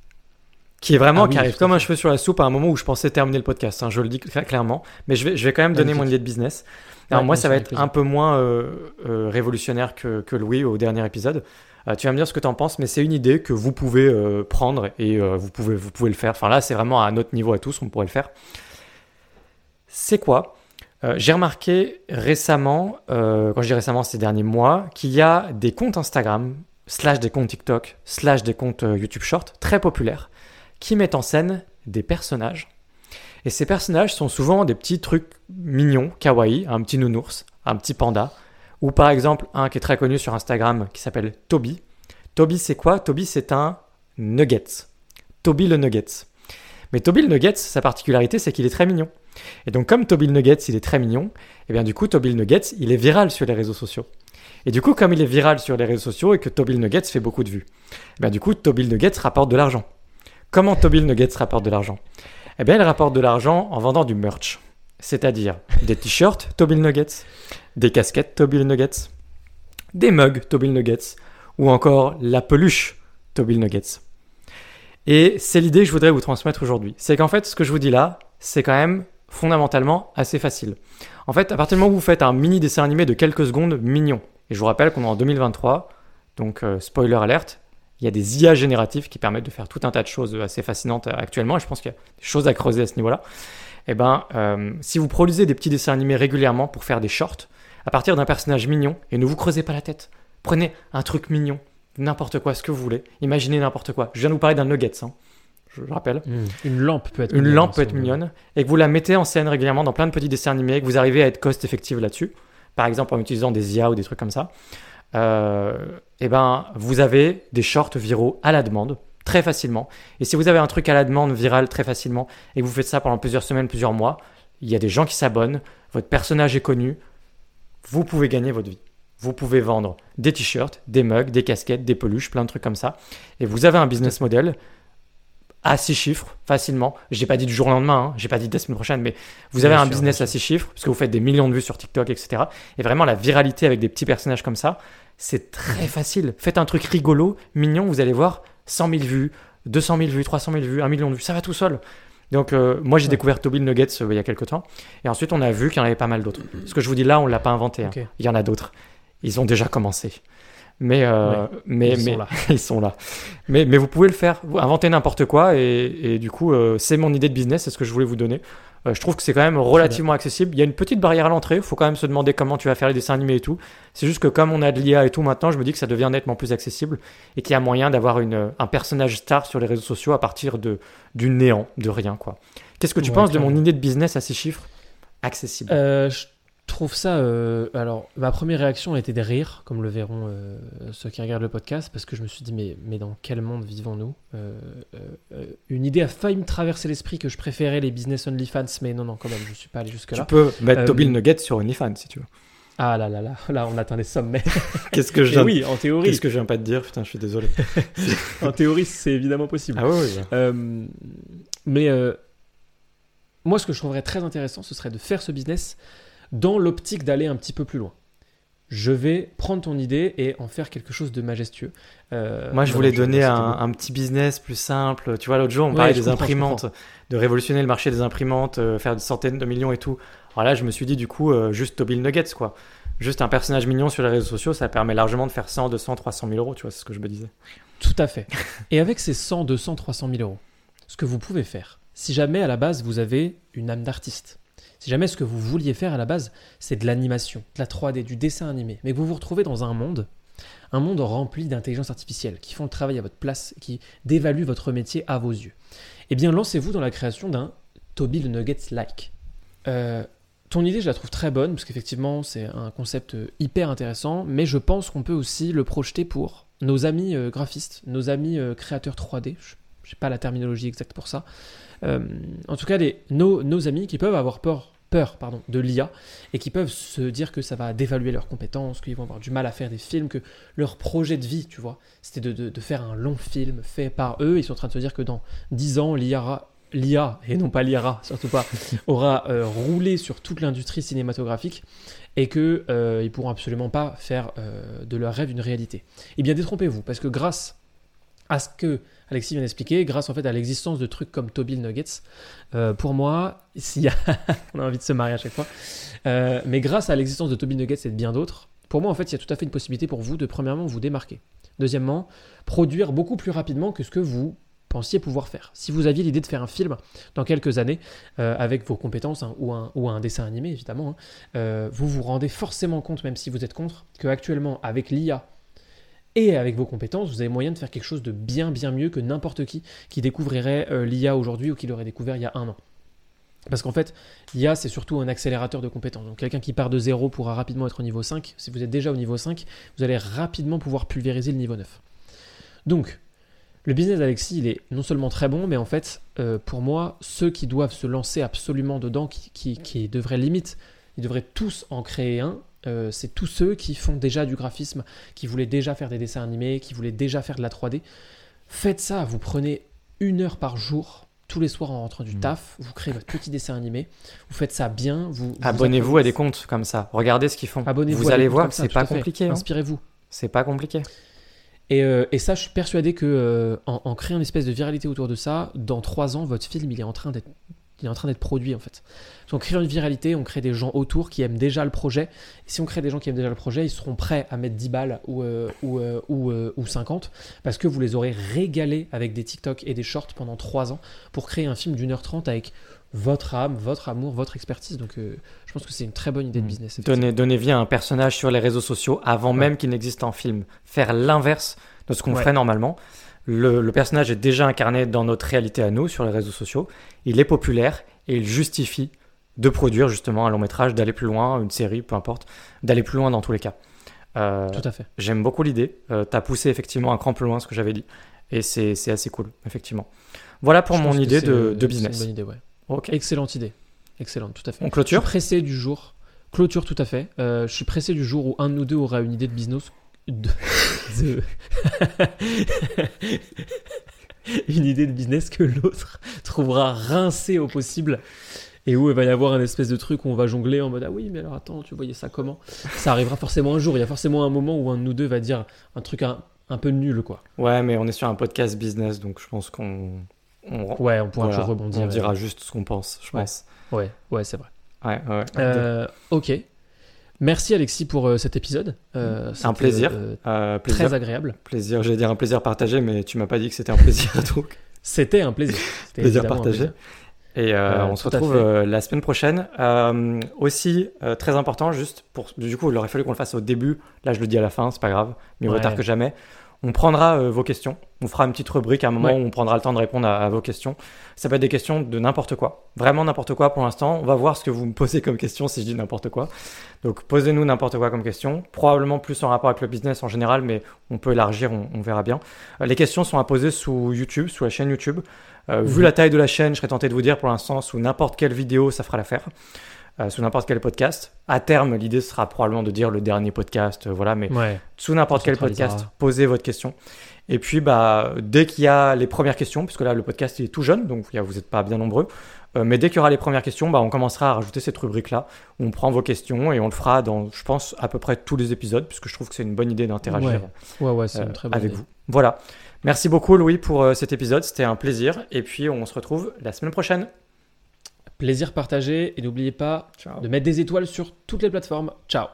qui est vraiment, Ah oui, qui arrive comme un cheveu sur la soupe à un moment où je pensais terminer le podcast, hein, je le dis cla- clairement, mais je vais, je vais quand même donner mon idée de business. Alors Ouais, moi, ça va être un peu moins euh, euh, révolutionnaire que, que Louis au dernier épisode. Euh, tu vas me dire ce que tu en penses, mais c'est une idée que vous pouvez prendre et vous, pouvez, vous pouvez le faire. Enfin là, c'est vraiment à notre niveau à tous, on pourrait le faire. C'est quoi? J'ai remarqué récemment, quand je dis récemment ces derniers mois, qu'il y a des comptes Instagram, slash des comptes TikTok, slash des comptes euh, YouTube Short, très populaires, qui mettent en scène des personnages. Et ces personnages sont souvent des petits trucs mignons, kawaii, un petit nounours, un petit panda, ou par exemple un qui est très connu sur Instagram qui s'appelle Toby. Toby c'est quoi? Toby c'est un nugget. Toby le nugget. Mais Toby le nugget, sa particularité c'est qu'il est très mignon. Et donc comme Toby le nugget il est très mignon, et bien du coup Toby le nugget il est viral sur les réseaux sociaux. Et du coup comme il est viral sur les réseaux sociaux et que Toby le nugget fait beaucoup de vues, et bien du coup Toby le nugget rapporte de l'argent. Comment Toby le nugget rapporte de l'argent? Eh bien, il rapporte de l'argent en vendant du merch. C'est-à-dire des t-shirts Tobil Nuggets, des casquettes Tobil Nuggets, des mugs Tobil Nuggets, ou encore la peluche Tobil Nuggets. Et c'est l'idée que je voudrais vous transmettre aujourd'hui. C'est qu'en fait, ce que je vous dis là, c'est quand même fondamentalement assez facile. En fait, à partir du moment où vous faites un mini dessin animé de quelques secondes mignon, et je vous rappelle qu'on est en 2023, donc euh, spoiler alerte, il y a des IA génératifs qui permettent de faire tout un tas de choses assez fascinantes euh, actuellement, et je pense qu'il y a des choses à creuser à ce niveau-là. Eh ben, euh, si vous produisez des petits dessins animés régulièrement pour faire des shorts, à partir d'un personnage mignon, et ne vous creusez pas la tête, prenez un truc mignon, n'importe quoi, ce que vous voulez, imaginez n'importe quoi. Je viens de vous parler d'un nuggets, hein, je le rappelle. Hmm. Une lampe peut être Une mignonne, lampe peut hein, être on veut. mignonne, et que vous la mettez en scène régulièrement dans plein de petits dessins animés, et que vous arrivez à être cost effective là-dessus, par exemple en utilisant des IA ou des trucs comme ça, euh, et ben vous avez des shorts viraux à la demande très facilement. Et si vous avez un truc à la demande viral très facilement et que vous faites ça pendant plusieurs semaines, plusieurs mois, il y a des gens qui s'abonnent, votre personnage est connu, vous pouvez gagner votre vie. Vous pouvez vendre des t-shirts, des mugs, des casquettes, des peluches, plein de trucs comme ça. Et vous avez un business model à six chiffres facilement. J'ai pas dit du jour au lendemain, hein, j'ai pas dit de la semaine prochaine, mais vous avez Bien un sûr, business à six chiffres parce que vous faites des millions de vues sur TikTok, etc. Et vraiment la viralité avec des petits personnages comme ça, c'est très facile. Faites un truc rigolo, mignon, vous allez voir 100 000 vues, 200 000 vues, 300 000 vues, 1 million de vues, ça va tout seul. Donc euh, moi j'ai Ouais. découvert Toby le Nuggets euh, il y a quelques temps et ensuite on a vu qu'il y en avait pas mal d'autres. Ce que je vous dis là, on l'a pas inventé. hein. Il y en a d'autres. Ils ont déjà commencé. Mais, euh, mais, Ils sont mais là. ils sont là. Mais, mais vous pouvez le faire. Vous inventez n'importe quoi et, et du coup, euh, c'est mon idée de business, c'est ce que je voulais vous donner. Euh, je trouve que c'est quand même relativement accessible. Il y a une petite barrière à l'entrée. Il faut quand même se demander comment tu vas faire les dessins animés et tout. C'est juste que comme on a de l'IA et tout maintenant, je me dis que ça devient nettement plus accessible et qu'il y a moyen d'avoir un personnage star sur les réseaux sociaux à partir de, du néant, de rien. quoi. Qu'est-ce que tu Ouais, penses de mon idée de business à ces chiffres accessible je trouve ça. euh, alors, ma première réaction a été de rire, comme le verront euh, ceux qui regardent le podcast, parce que je me suis dit, mais, mais dans quel monde vivons-nous Euh, Une idée a failli me traverser l'esprit que je préférais les business only-fans, mais non, non, quand même, je suis pas allé Tu jusque-là. peux mettre le Nugget sur OnlyFans si tu veux. Ah là là là, là, on atteint les sommets. Qu'est-ce que viens oui, en théorie, Qu'est-ce que je viens pas de dire? Putain, je suis désolé. en théorie, c'est évidemment possible. Ah oui, oui. Mais moi, ce que je trouverais très intéressant, ce serait de faire ce business dans l'optique d'aller un petit peu plus loin. Je vais prendre ton idée et en faire quelque chose de majestueux. Euh, Moi, je voulais donner un, petit business plus simple. Tu vois, l'autre jour, on Ouais, parlait des imprimantes, de révolutionner le marché des imprimantes, euh, faire des centaines de millions et tout. Alors là, je me suis dit, du coup, euh, juste Toby Nuggets, quoi. Juste un personnage mignon sur les réseaux sociaux, ça permet largement de faire 100, 200, 300 000 euros, tu vois, c'est ce que je me disais. Tout à fait. Et avec ces 100, 200, 300 000 euros, ce que vous pouvez faire, si jamais à la base vous avez une âme d'artiste, si jamais ce que vous vouliez faire à la base, c'est de l'animation, de la 3D, du dessin animé, mais que vous vous retrouvez dans un monde, un monde rempli d'intelligence artificielle, qui font le travail à votre place, qui dévaluent votre métier à vos yeux, eh bien lancez-vous dans la création d'un Toby le Nuggets-like. Euh, ton idée, je la trouve très bonne, parce qu'effectivement, c'est un concept euh, hyper intéressant, mais je pense qu'on peut aussi le projeter pour nos amis euh, graphistes, nos amis créateurs 3D. Je n'ai pas la terminologie exacte pour ça. Euh, en tout cas, les, nos, nos amis qui peuvent avoir peur, peur pardon, de l'IA et qui peuvent se dire que ça va dévaluer leurs compétences, qu'ils vont avoir du mal à faire des films, que leur projet de vie, tu vois, c'était de, de- de faire un long film fait par eux. Ils sont en train de se dire que dans 10 ans, l'IA, l'IA et non pas l'IRA, surtout pas, aura euh, roulé sur toute l'industrie cinématographique et que euh, ils pourront absolument pas faire euh, de leur rêve une réalité. Eh bien, détrompez-vous, parce que grâce à ce que Alexis vient d'expliquer, grâce en fait à l'existence de trucs comme Toby Nuggets, euh, pour moi, s'il on a envie de se marier à chaque fois, Euh, mais grâce à l'existence de Toby Nuggets et de bien d'autres, pour moi en fait, il y a tout à fait une possibilité pour vous de premièrement vous démarquer. Deuxièmement, produire beaucoup plus rapidement que ce que vous pensiez pouvoir faire. Si vous aviez l'idée de faire un film dans quelques années, euh, avec vos compétences, hein, ou, un, dessin animé évidemment, hein, vous vous rendez forcément compte, même si vous êtes contre, que actuellement avec l'IA et avec vos compétences, vous avez moyen de faire quelque chose de bien bien mieux que n'importe qui qui découvrirait euh, l'IA aujourd'hui ou qui l'aurait découvert il y a un an. Parce qu'en fait, l'IA, c'est surtout un accélérateur de compétences. Donc, quelqu'un qui part de zéro pourra rapidement être au niveau 5. Si vous êtes déjà au niveau 5, vous allez rapidement pouvoir pulvériser le niveau 9. Donc, le business d'Alexis, il est non seulement très bon, mais en fait, euh, pour moi, ceux qui doivent se lancer absolument dedans, qui, qui, qui devraient limite, ils devraient tous en créer un, euh, c'est tous ceux qui font déjà du graphisme, qui voulaient déjà faire des dessins animés, qui voulaient déjà faire de la 3D. Faites ça, vous prenez une heure par jour, tous les soirs en rentrant du Mm. taf, vous créez votre petit dessin animé, vous faites ça bien, vous... vous Abonnez-vous à des comptes comme ça. Regardez ce qu'ils font. Abonnez-vous Vous allez voir c'est pas compliqué. hein. Inspirez-vous. C'est pas compliqué. Et, euh, et ça, je suis persuadé que euh, en, en créant une espèce de viralité autour de ça, dans trois ans, votre film, il est en train d'être, il est en train d'être produit en fait. Si on crée une viralité, on crée des gens autour qui aiment déjà le projet. Et si on crée des gens qui aiment déjà le projet, ils seront prêts à mettre 10 balles ou, euh, ou, euh, ou, euh, ou 50 parce que vous les aurez régalés avec des TikTok et des shorts pendant trois ans pour créer un film d'une heure trente avec votre âme, votre amour, votre expertise. Donc, euh, je pense que c'est une très bonne idée de Mm. business. Donner, donner vie à un personnage sur les réseaux sociaux avant Ouais. même qu'il n'existe en film. Faire l'inverse de ce qu'on Ouais. ferait normalement. Le, le personnage est déjà incarné dans notre réalité à nous sur les réseaux sociaux. Il est populaire et il justifie de produire justement un long métrage, d'aller plus loin, une série, peu importe, d'aller plus loin dans tous les cas. Euh, Tout à fait. J'aime beaucoup l'idée. Euh, T'as poussé effectivement un cran plus loin ce que j'avais dit. Et c'est assez cool, effectivement. Voilà pour Je mon idée de, de une business. bonne idée, ouais. Ok. Excellente idée. Excellente, tout à fait. On Je suis clôture pressé du jour. Clôture, tout à fait. Euh, je suis pressé du jour où un de nous deux aura une idée de business. De- de- une idée de business que l'autre trouvera rincée au possible. Et où il va y avoir un espèce de truc où on va jongler en mode Ah oui, mais alors attends, tu voyais ça comment? Ça arrivera forcément un jour. Il y a forcément un moment où un de nous deux va dire un truc un, un peu nul, quoi. Ouais, mais on est sur un podcast business, donc je pense qu'on on, Ouais, on pourra voilà, toujours rebondir. on dira juste ce qu'on pense, je Ouais. pense. Ouais, ouais, c'est vrai. Ouais, ouais. Euh, ok. Merci Alexis pour euh, cet épisode. Euh, C'est un plaisir. euh, Euh, plaisir, très agréable. plaisir. J'allais dire un plaisir partagé, mais tu m'as pas dit que c'était un plaisir, donc C'était un plaisir. Plaisir partagé. plaisir. Et on se retrouve la semaine prochaine. Aussi, très important, juste pour. Du coup, il aurait fallu qu'on le fasse au début. Là, je le dis à la fin, c'est pas grave. Mieux Ouais. tard que jamais. On prendra euh, vos questions. On fera une petite rubrique à un moment Ouais. où on prendra le temps de répondre à, à vos questions. Ça peut être des questions de n'importe quoi. Vraiment n'importe quoi pour l'instant. On va voir ce que vous me posez comme question si je dis n'importe quoi. Donc, posez-nous n'importe quoi comme question. Probablement plus en rapport avec le business en général, mais on peut élargir, on, on verra bien. Euh, les questions sont à poser sous YouTube, sous la chaîne YouTube. Euh, Vu Mhm. la taille de la chaîne, je serais tenté de vous dire pour l'instant, sous n'importe quelle vidéo, ça fera l'affaire. Euh, sous n'importe quel podcast. À terme, l'idée sera probablement de dire le dernier podcast, euh, voilà, mais Ouais. sous n'importe quel podcast, posez votre question. Et puis, bah, dès qu'il y a les premières questions, puisque là, le podcast il est tout jeune, donc vous n'êtes pas bien nombreux, euh, mais dès qu'il y aura les premières questions, bah, on commencera à rajouter cette rubrique-là, où on prend vos questions et on le fera dans, je pense, à peu près tous les épisodes, puisque je trouve que c'est une bonne idée d'interagir Ouais. Ouais, ouais, c'est une très bonne avec idée. vous. Voilà. Merci beaucoup, Louis, pour cet épisode. C'était un plaisir. Et puis, on se retrouve la semaine prochaine. Plaisir partagé et n'oubliez pas Ciao. de mettre des étoiles sur toutes les plateformes. Ciao